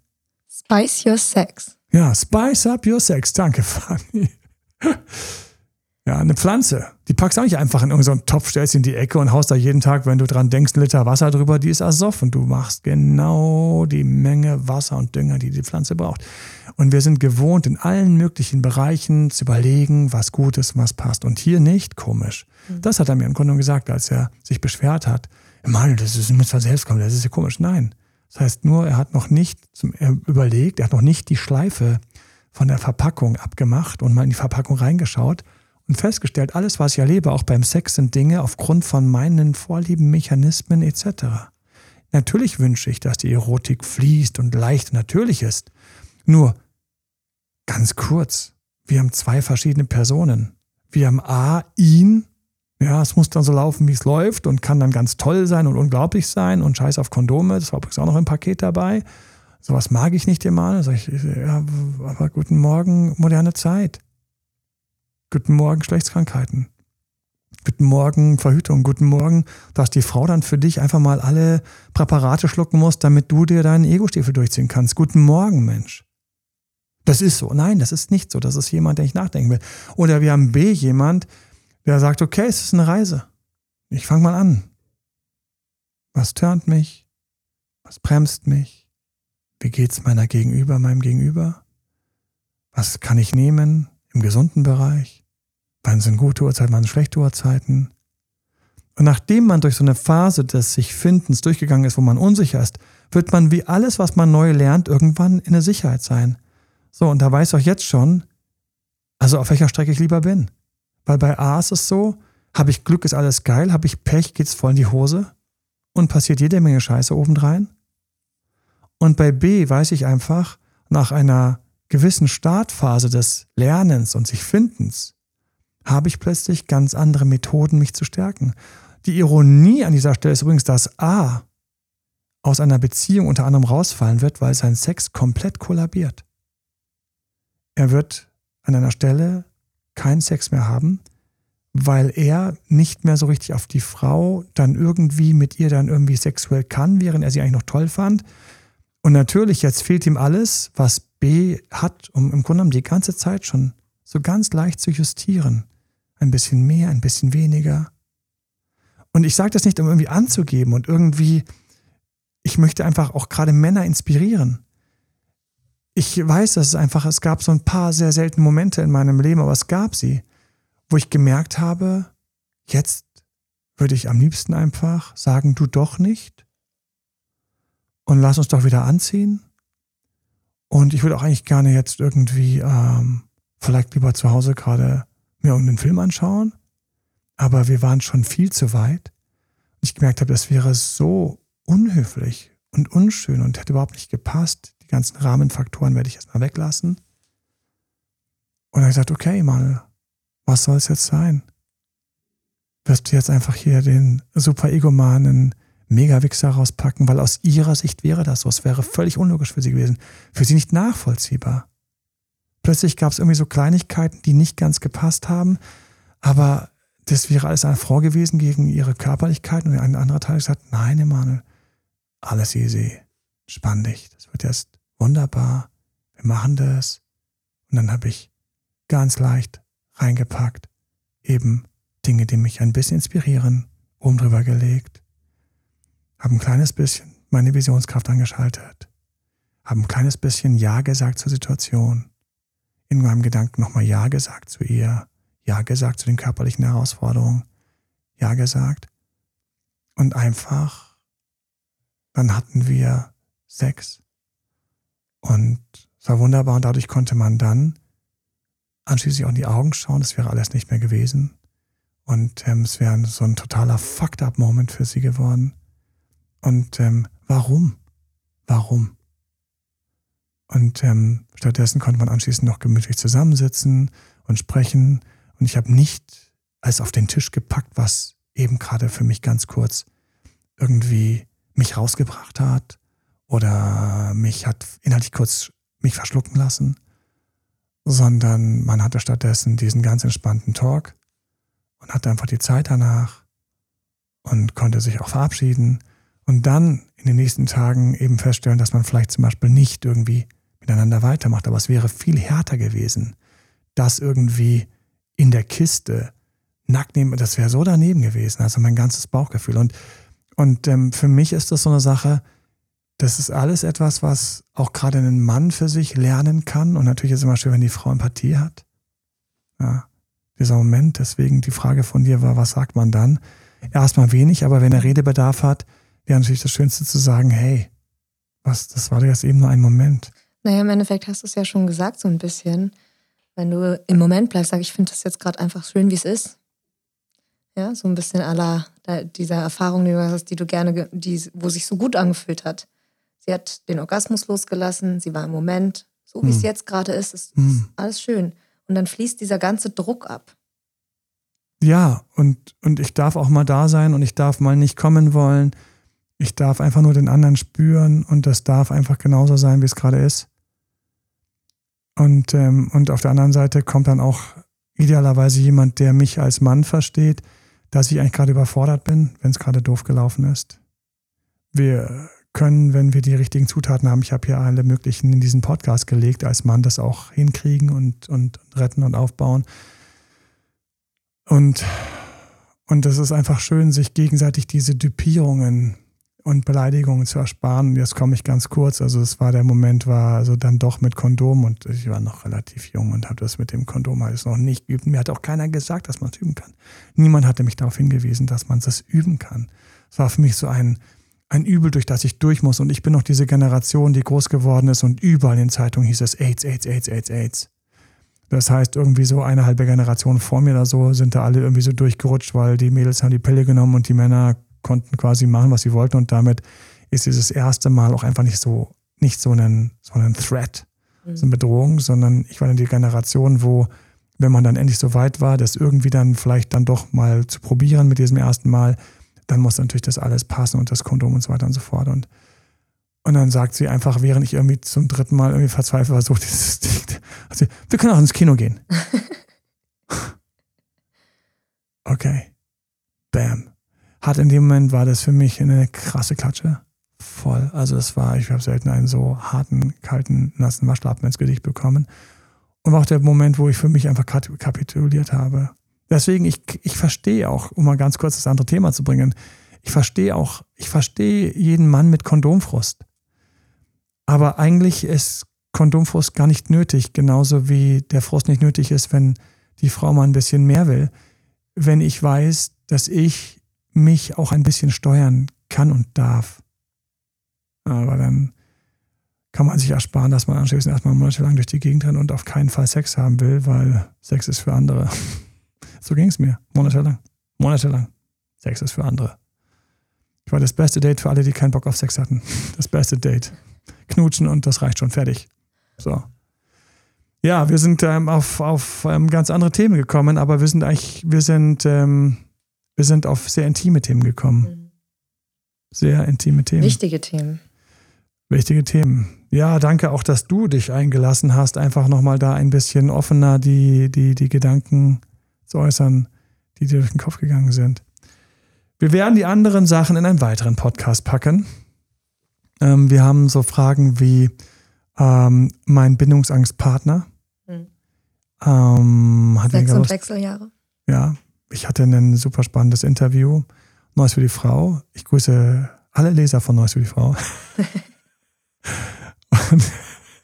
Spice your sex. Ja, spice up your sex. Danke, Fanny. Ja, eine Pflanze. Die packst du auch nicht einfach in irgendeinen Topf, stellst sie in die Ecke und haust da jeden Tag, wenn du dran denkst, einen Liter Wasser drüber, die ist ersoffen. Du machst genau die Menge Wasser und Dünger, die die Pflanze braucht. Und wir sind gewohnt, in allen möglichen Bereichen zu überlegen, was gut ist und was passt. Und hier nicht, komisch. Mhm. Das hat er mir im Grunde gesagt, als er sich beschwert hat. Mann, das ist mit selbst kommen, das ist ja komisch. Nein. Das heißt nur, er hat noch nicht zum, er überlegt, er hat noch nicht die Schleife von der Verpackung abgemacht und mal in die Verpackung reingeschaut festgestellt, alles, was ich erlebe, auch beim Sex, sind Dinge aufgrund von meinen Vorlieben, Mechanismen etc. Natürlich wünsche ich, dass die Erotik fließt und leicht und natürlich ist. Nur, ganz kurz, wir haben zwei verschiedene Personen. Wir haben A, ihn, ja, es muss dann so laufen, wie es läuft und kann dann ganz toll sein und unglaublich sein und scheiß auf Kondome, das war übrigens auch noch im Paket dabei. Sowas mag ich nicht immer. Sag ich, ja, aber guten Morgen, moderne Zeit. Guten Morgen, Geschlechtskrankheiten. Guten Morgen, Verhütung. Guten Morgen, dass die Frau dann für dich einfach mal alle Präparate schlucken muss, damit du dir deinen Ego-Stiefel durchziehen kannst. Guten Morgen, Mensch. Das ist so. Nein, das ist nicht so. Das ist jemand, der ich nachdenken will. Oder wir haben B, jemand, der sagt, okay, es ist eine Reise. Ich fange mal an. Was turnt mich? Was bremst mich? Wie geht's meiner Gegenüber, meinem Gegenüber? Was kann ich nehmen im gesunden Bereich? Wann sind gute Uhrzeiten, wann sind schlechte Uhrzeiten? Und nachdem man durch so eine Phase des sich Findens durchgegangen ist, wo man unsicher ist, wird man wie alles, was man neu lernt, irgendwann in der Sicherheit sein. So, und da weiß ich auch jetzt schon, also auf welcher Strecke ich lieber bin. Weil bei A ist es so, habe ich Glück, ist alles geil, habe ich Pech, geht's voll in die Hose und passiert jede Menge Scheiße obendrein. Und bei B weiß ich einfach, nach einer gewissen Startphase des Lernens und sich Findens, habe ich plötzlich ganz andere Methoden, mich zu stärken. Die Ironie an dieser Stelle ist übrigens, dass A aus einer Beziehung unter anderem rausfallen wird, weil sein Sex komplett kollabiert. Er wird an einer Stelle keinen Sex mehr haben, weil er nicht mehr so richtig auf die Frau dann irgendwie mit ihr dann irgendwie sexuell kann, während er sie eigentlich noch toll fand. Und natürlich, jetzt fehlt ihm alles, was B hat, um im Grunde genommen die ganze Zeit schon so ganz leicht zu justieren. Ein bisschen mehr, ein bisschen weniger. Und ich sage das nicht, um irgendwie anzugeben und irgendwie, ich möchte einfach auch gerade Männer inspirieren. Ich weiß, dass es einfach, es gab so ein paar sehr seltene Momente in meinem Leben, aber es gab sie, wo ich gemerkt habe, jetzt würde ich am liebsten einfach sagen, du doch nicht und lass uns doch wieder anziehen. Und ich würde auch eigentlich gerne jetzt irgendwie ähm, vielleicht lieber zu Hause gerade mir irgendeinen Film anschauen. Aber wir waren schon viel zu weit. Ich gemerkt habe, das wäre so unhöflich und unschön und hätte überhaupt nicht gepasst. Die ganzen Rahmenfaktoren werde ich erstmal weglassen. Und dann habe ich gesagt, okay, mal, was soll es jetzt sein? Wirst du jetzt einfach hier den super egomanen Megawichser rauspacken, weil aus ihrer Sicht wäre das so. Es wäre völlig unlogisch für sie gewesen. Für sie nicht nachvollziehbar. Plötzlich gab es irgendwie so Kleinigkeiten, die nicht ganz gepasst haben, aber das wäre alles eine Frau gewesen gegen ihre Körperlichkeit und ein anderer Teil gesagt, nein, Emanuel, alles easy, spann dich, das wird jetzt wunderbar, wir machen das. Und dann habe ich ganz leicht reingepackt, eben Dinge, die mich ein bisschen inspirieren, oben drüber gelegt, habe ein kleines bisschen meine Visionskraft angeschaltet, habe ein kleines bisschen Ja gesagt zur Situation, in meinem Gedanken nochmal Ja gesagt zu ihr, Ja gesagt zu den körperlichen Herausforderungen, Ja gesagt und einfach, dann hatten wir Sex und es war wunderbar und dadurch konnte man dann anschließend auch in die Augen schauen, es wäre alles nicht mehr gewesen und ähm, es wäre so ein totaler Fucked-up-Moment für sie geworden. Und ähm, warum? Warum? Und ähm, stattdessen konnte man anschließend noch gemütlich zusammensitzen und sprechen. Und ich habe nicht alles auf den Tisch gepackt, was eben gerade für mich ganz kurz irgendwie mich rausgebracht hat oder mich hat inhaltlich kurz mich verschlucken lassen, sondern man hatte stattdessen diesen ganz entspannten Talk und hatte einfach die Zeit danach und konnte sich auch verabschieden und dann in den nächsten Tagen eben feststellen, dass man vielleicht zum Beispiel nicht irgendwie miteinander weitermacht. Aber es wäre viel härter gewesen, das irgendwie in der Kiste nackt nehmen. Das wäre so daneben gewesen. Also mein ganzes Bauchgefühl. Und, und ähm, für mich ist das so eine Sache, das ist alles etwas, was auch gerade ein Mann für sich lernen kann. Und natürlich ist es immer schön, wenn die Frau Empathie hat. Ja, dieser Moment. Deswegen die Frage von dir war, was sagt man dann? Erstmal wenig, aber wenn er Redebedarf hat, wäre natürlich das Schönste zu sagen, hey, was, das war jetzt eben nur ein Moment. Naja, im Endeffekt hast du es ja schon gesagt, so ein bisschen. Wenn du im Moment bleibst, sag ich, finde das jetzt gerade einfach schön, wie es ist. Ja, so ein bisschen aller, dieser Erfahrung, die du hast, die du gerne, die, wo sich so gut angefühlt hat. Sie hat den Orgasmus losgelassen, sie war im Moment, so wie hm. es jetzt gerade ist, ist hm. alles schön. Und dann fließt dieser ganze Druck ab. Ja, und, und ich darf auch mal da sein und ich darf mal nicht kommen wollen. Ich darf einfach nur den anderen spüren und das darf einfach genauso sein, wie es gerade ist. Und, ähm, und auf der anderen Seite kommt dann auch idealerweise jemand, der mich als Mann versteht, dass ich eigentlich gerade überfordert bin, wenn es gerade doof gelaufen ist. Wir können, wenn wir die richtigen Zutaten haben, ich habe hier alle möglichen in diesen Podcast gelegt, als Mann das auch hinkriegen und, und retten und aufbauen. Und, und es ist einfach schön, sich gegenseitig diese Dupierungen und Beleidigungen zu ersparen. Jetzt komme ich ganz kurz. Also es war der Moment, war also dann doch mit Kondom und ich war noch relativ jung und habe das mit dem Kondom alles noch nicht geübt. Mir hat auch keiner gesagt, dass man es üben kann. Niemand hatte mich darauf hingewiesen, dass man es üben kann. Es war für mich so ein, ein Übel, durch das ich durch muss. Und ich bin noch diese Generation, die groß geworden ist und überall in Zeitungen hieß es AIDS, AIDS, AIDS, AIDS, AIDS. Das heißt, irgendwie so eine halbe Generation vor mir oder so sind da alle irgendwie so durchgerutscht, weil die Mädels haben die Pille genommen und die Männer konnten quasi machen, was sie wollten. Und damit ist dieses erste Mal auch einfach nicht so, nicht so ein, so ein Threat, mhm. so eine Bedrohung, sondern ich war in die Generation, wo, wenn man dann endlich so weit war, das irgendwie dann vielleicht dann doch mal zu probieren mit diesem ersten Mal, dann muss natürlich das alles passen und das Kondom und so weiter und so fort. Und, und dann sagt sie einfach, während ich irgendwie zum dritten Mal irgendwie verzweifelt versucht, dieses Ding, also, wir können auch ins Kino gehen. okay. Bam hat in dem Moment war das für mich eine krasse Klatsche. Voll. Also es war, ich habe selten einen so harten, kalten, nassen Waschlappen ins Gesicht bekommen. Und war auch der Moment, wo ich für mich einfach kapituliert habe. Deswegen, ich, ich verstehe auch, um mal ganz kurz das andere Thema zu bringen, ich verstehe auch, ich verstehe jeden Mann mit Kondomfrust. Aber eigentlich ist Kondomfrust gar nicht nötig, genauso wie der Frust nicht nötig ist, wenn die Frau mal ein bisschen mehr will. Wenn ich weiß, dass ich mich auch ein bisschen steuern kann und darf. Aber dann kann man sich ersparen, dass man anschließend erstmal monatelang durch die Gegend rennt und auf keinen Fall Sex haben will, weil Sex ist für andere. so ging es mir. Monatelang. Monatelang. Sex ist für andere. Ich war das beste Date für alle, die keinen Bock auf Sex hatten. Das beste Date. Knutschen und das reicht schon. Fertig. So. Ja, wir sind ähm, auf, auf ähm, ganz andere Themen gekommen, aber wir sind eigentlich, wir sind ähm, wir sind auf sehr intime Themen gekommen. Mhm. Sehr intime Themen. Wichtige Themen. Wichtige Themen. Ja, danke auch, dass du dich eingelassen hast, einfach nochmal da ein bisschen offener die, die, die Gedanken zu äußern, die dir durch den Kopf gegangen sind. Wir werden die anderen Sachen in einen weiteren Podcast packen. Ähm, wir haben so Fragen wie ähm, mein Bindungsangstpartner. Mhm. Ähm, Sex und Wechseljahre. Ja, ich hatte ein super spannendes Interview. Neues für die Frau. Ich grüße alle Leser von Neues für die Frau.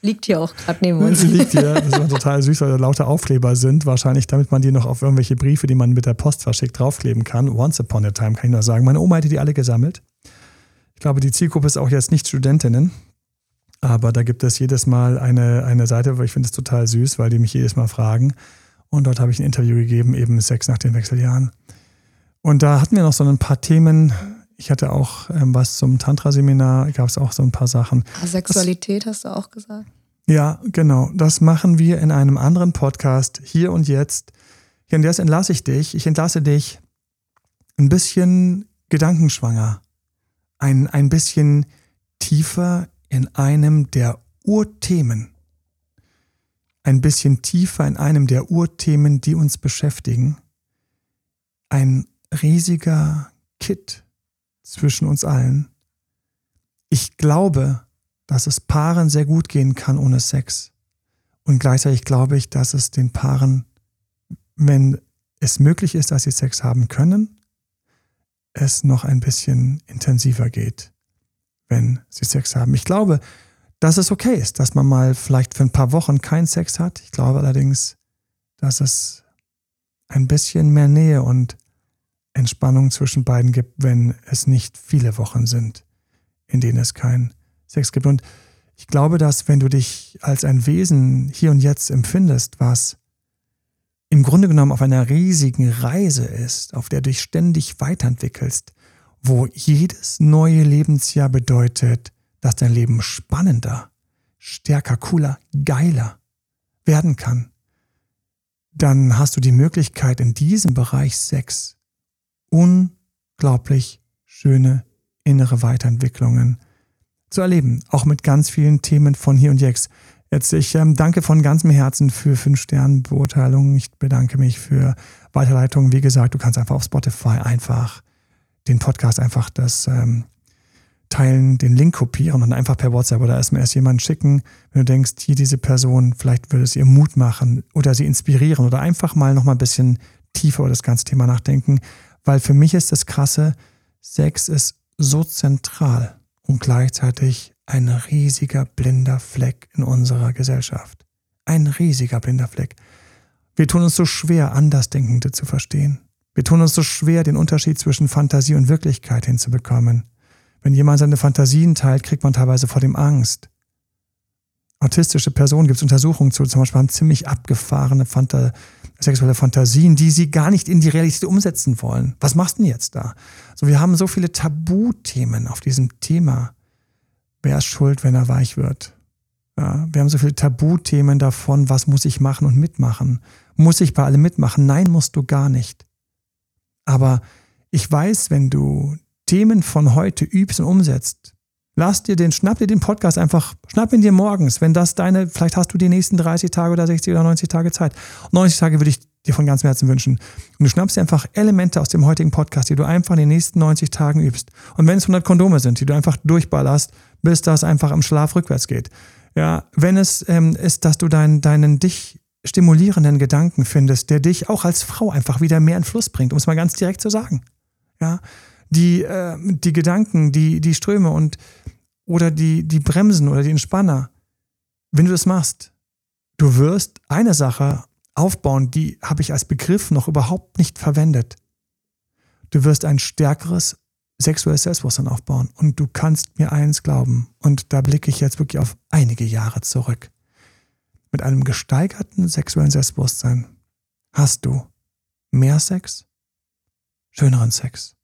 liegt hier auch gerade neben uns. liegt hier. Das ist total süß, weil da lauter Aufkleber sind. Wahrscheinlich, damit man die noch auf irgendwelche Briefe, die man mit der Post verschickt, draufkleben kann. Once upon a time, kann ich nur sagen. Meine Oma hätte die alle gesammelt. Ich glaube, die Zielgruppe ist auch jetzt nicht Studentinnen. Aber da gibt es jedes Mal eine, eine Seite, wo ich finde es total süß, weil die mich jedes Mal fragen, und dort habe ich ein Interview gegeben, eben Sex nach den Wechseljahren. Und da hatten wir noch so ein paar Themen. Ich hatte auch ähm, was zum Tantra-Seminar, gab es auch so ein paar Sachen. Sexualität das, hast du auch gesagt. Ja, genau. Das machen wir in einem anderen Podcast, hier und jetzt. Und jetzt entlasse ich dich. Ich entlasse dich ein bisschen gedankenschwanger. Ein, ein bisschen tiefer in einem der Urthemen ein bisschen tiefer in einem der Urthemen, die uns beschäftigen. Ein riesiger Kit zwischen uns allen. Ich glaube, dass es Paaren sehr gut gehen kann ohne Sex. Und gleichzeitig glaube ich, dass es den Paaren, wenn es möglich ist, dass sie Sex haben können, es noch ein bisschen intensiver geht, wenn sie Sex haben. Ich glaube, dass es okay ist, dass man mal vielleicht für ein paar Wochen keinen Sex hat. Ich glaube allerdings, dass es ein bisschen mehr Nähe und Entspannung zwischen beiden gibt, wenn es nicht viele Wochen sind, in denen es keinen Sex gibt. Und ich glaube, dass wenn du dich als ein Wesen hier und jetzt empfindest, was im Grunde genommen auf einer riesigen Reise ist, auf der du dich ständig weiterentwickelst, wo jedes neue Lebensjahr bedeutet, dass dein Leben spannender, stärker, cooler, geiler werden kann, dann hast du die Möglichkeit in diesem Bereich Sex unglaublich schöne innere Weiterentwicklungen zu erleben, auch mit ganz vielen Themen von hier und jetzt. Jetzt, ich ähm, danke von ganzem Herzen für 5-Sterne-Beurteilungen. Ich bedanke mich für Weiterleitungen. Wie gesagt, du kannst einfach auf Spotify einfach den Podcast einfach das ähm, teilen, den Link kopieren und einfach per WhatsApp oder SMS jemanden schicken, wenn du denkst, hier diese Person, vielleicht würde es ihr Mut machen oder sie inspirieren oder einfach mal noch mal ein bisschen tiefer über das ganze Thema nachdenken, weil für mich ist das krasse, Sex ist so zentral und gleichzeitig ein riesiger blinder Fleck in unserer Gesellschaft. Ein riesiger blinder Fleck. Wir tun uns so schwer, Andersdenkende zu verstehen. Wir tun uns so schwer, den Unterschied zwischen Fantasie und Wirklichkeit hinzubekommen. Wenn jemand seine Fantasien teilt, kriegt man teilweise vor dem Angst. Autistische Personen gibt es Untersuchungen zu, zum Beispiel haben ziemlich abgefahrene Fanta sexuelle Fantasien, die sie gar nicht in die Realität umsetzen wollen. Was machst du denn jetzt da? So, wir haben so viele Tabuthemen auf diesem Thema. Wer ist schuld, wenn er weich wird? Ja, wir haben so viele Tabuthemen davon, was muss ich machen und mitmachen? Muss ich bei allem mitmachen? Nein, musst du gar nicht. Aber ich weiß, wenn du Themen von heute übst und umsetzt, lass dir den, schnapp dir den Podcast einfach, schnapp ihn dir morgens, wenn das deine, vielleicht hast du die nächsten 30 Tage oder 60 oder 90 Tage Zeit. 90 Tage würde ich dir von ganzem Herzen wünschen. Und du schnappst dir einfach Elemente aus dem heutigen Podcast, die du einfach in den nächsten 90 Tagen übst. Und wenn es 100 Kondome sind, die du einfach durchballerst, bis das einfach im Schlaf rückwärts geht. Ja, wenn es ähm, ist, dass du dein, deinen dich stimulierenden Gedanken findest, der dich auch als Frau einfach wieder mehr in Fluss bringt, um es mal ganz direkt zu sagen. Ja, die, äh, die Gedanken, die, die Ströme und oder die, die Bremsen oder die Entspanner, wenn du das machst, du wirst eine Sache aufbauen, die habe ich als Begriff noch überhaupt nicht verwendet. Du wirst ein stärkeres sexuelles Selbstbewusstsein aufbauen. Und du kannst mir eins glauben, und da blicke ich jetzt wirklich auf einige Jahre zurück. Mit einem gesteigerten sexuellen Selbstbewusstsein hast du mehr Sex, schöneren Sex,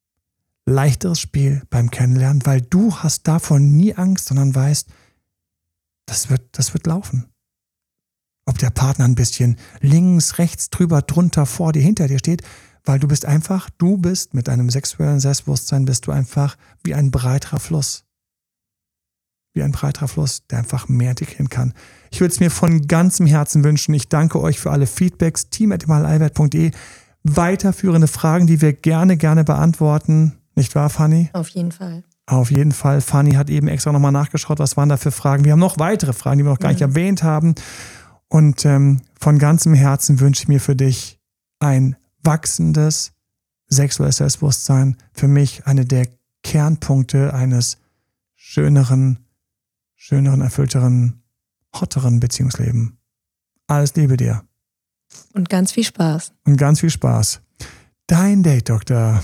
leichteres Spiel beim Kennenlernen, weil du hast davon nie Angst, sondern weißt, das wird, das wird laufen. Ob der Partner ein bisschen links, rechts, drüber, drunter, vor dir, hinter dir steht, weil du bist einfach, du bist mit deinem sexuellen Selbstbewusstsein, bist du einfach wie ein breiterer Fluss. Wie ein breiterer Fluss, der einfach mehr integrieren kann. Ich würde es mir von ganzem Herzen wünschen. Ich danke euch für alle Feedbacks. team.malalbert.de Weiterführende Fragen, die wir gerne, gerne beantworten. Nicht wahr, Fanny? Auf jeden Fall. Auf jeden Fall. Fanny hat eben extra nochmal nachgeschaut, was waren da für Fragen. Wir haben noch weitere Fragen, die wir noch gar mhm. nicht erwähnt haben. Und ähm, von ganzem Herzen wünsche ich mir für dich ein wachsendes sexuelles Selbstbewusstsein. Für mich eine der Kernpunkte eines schöneren, schöneren, erfüllteren, hotteren Beziehungsleben. Alles Liebe dir. Und ganz viel Spaß. Und ganz viel Spaß. Dein Date Doktor.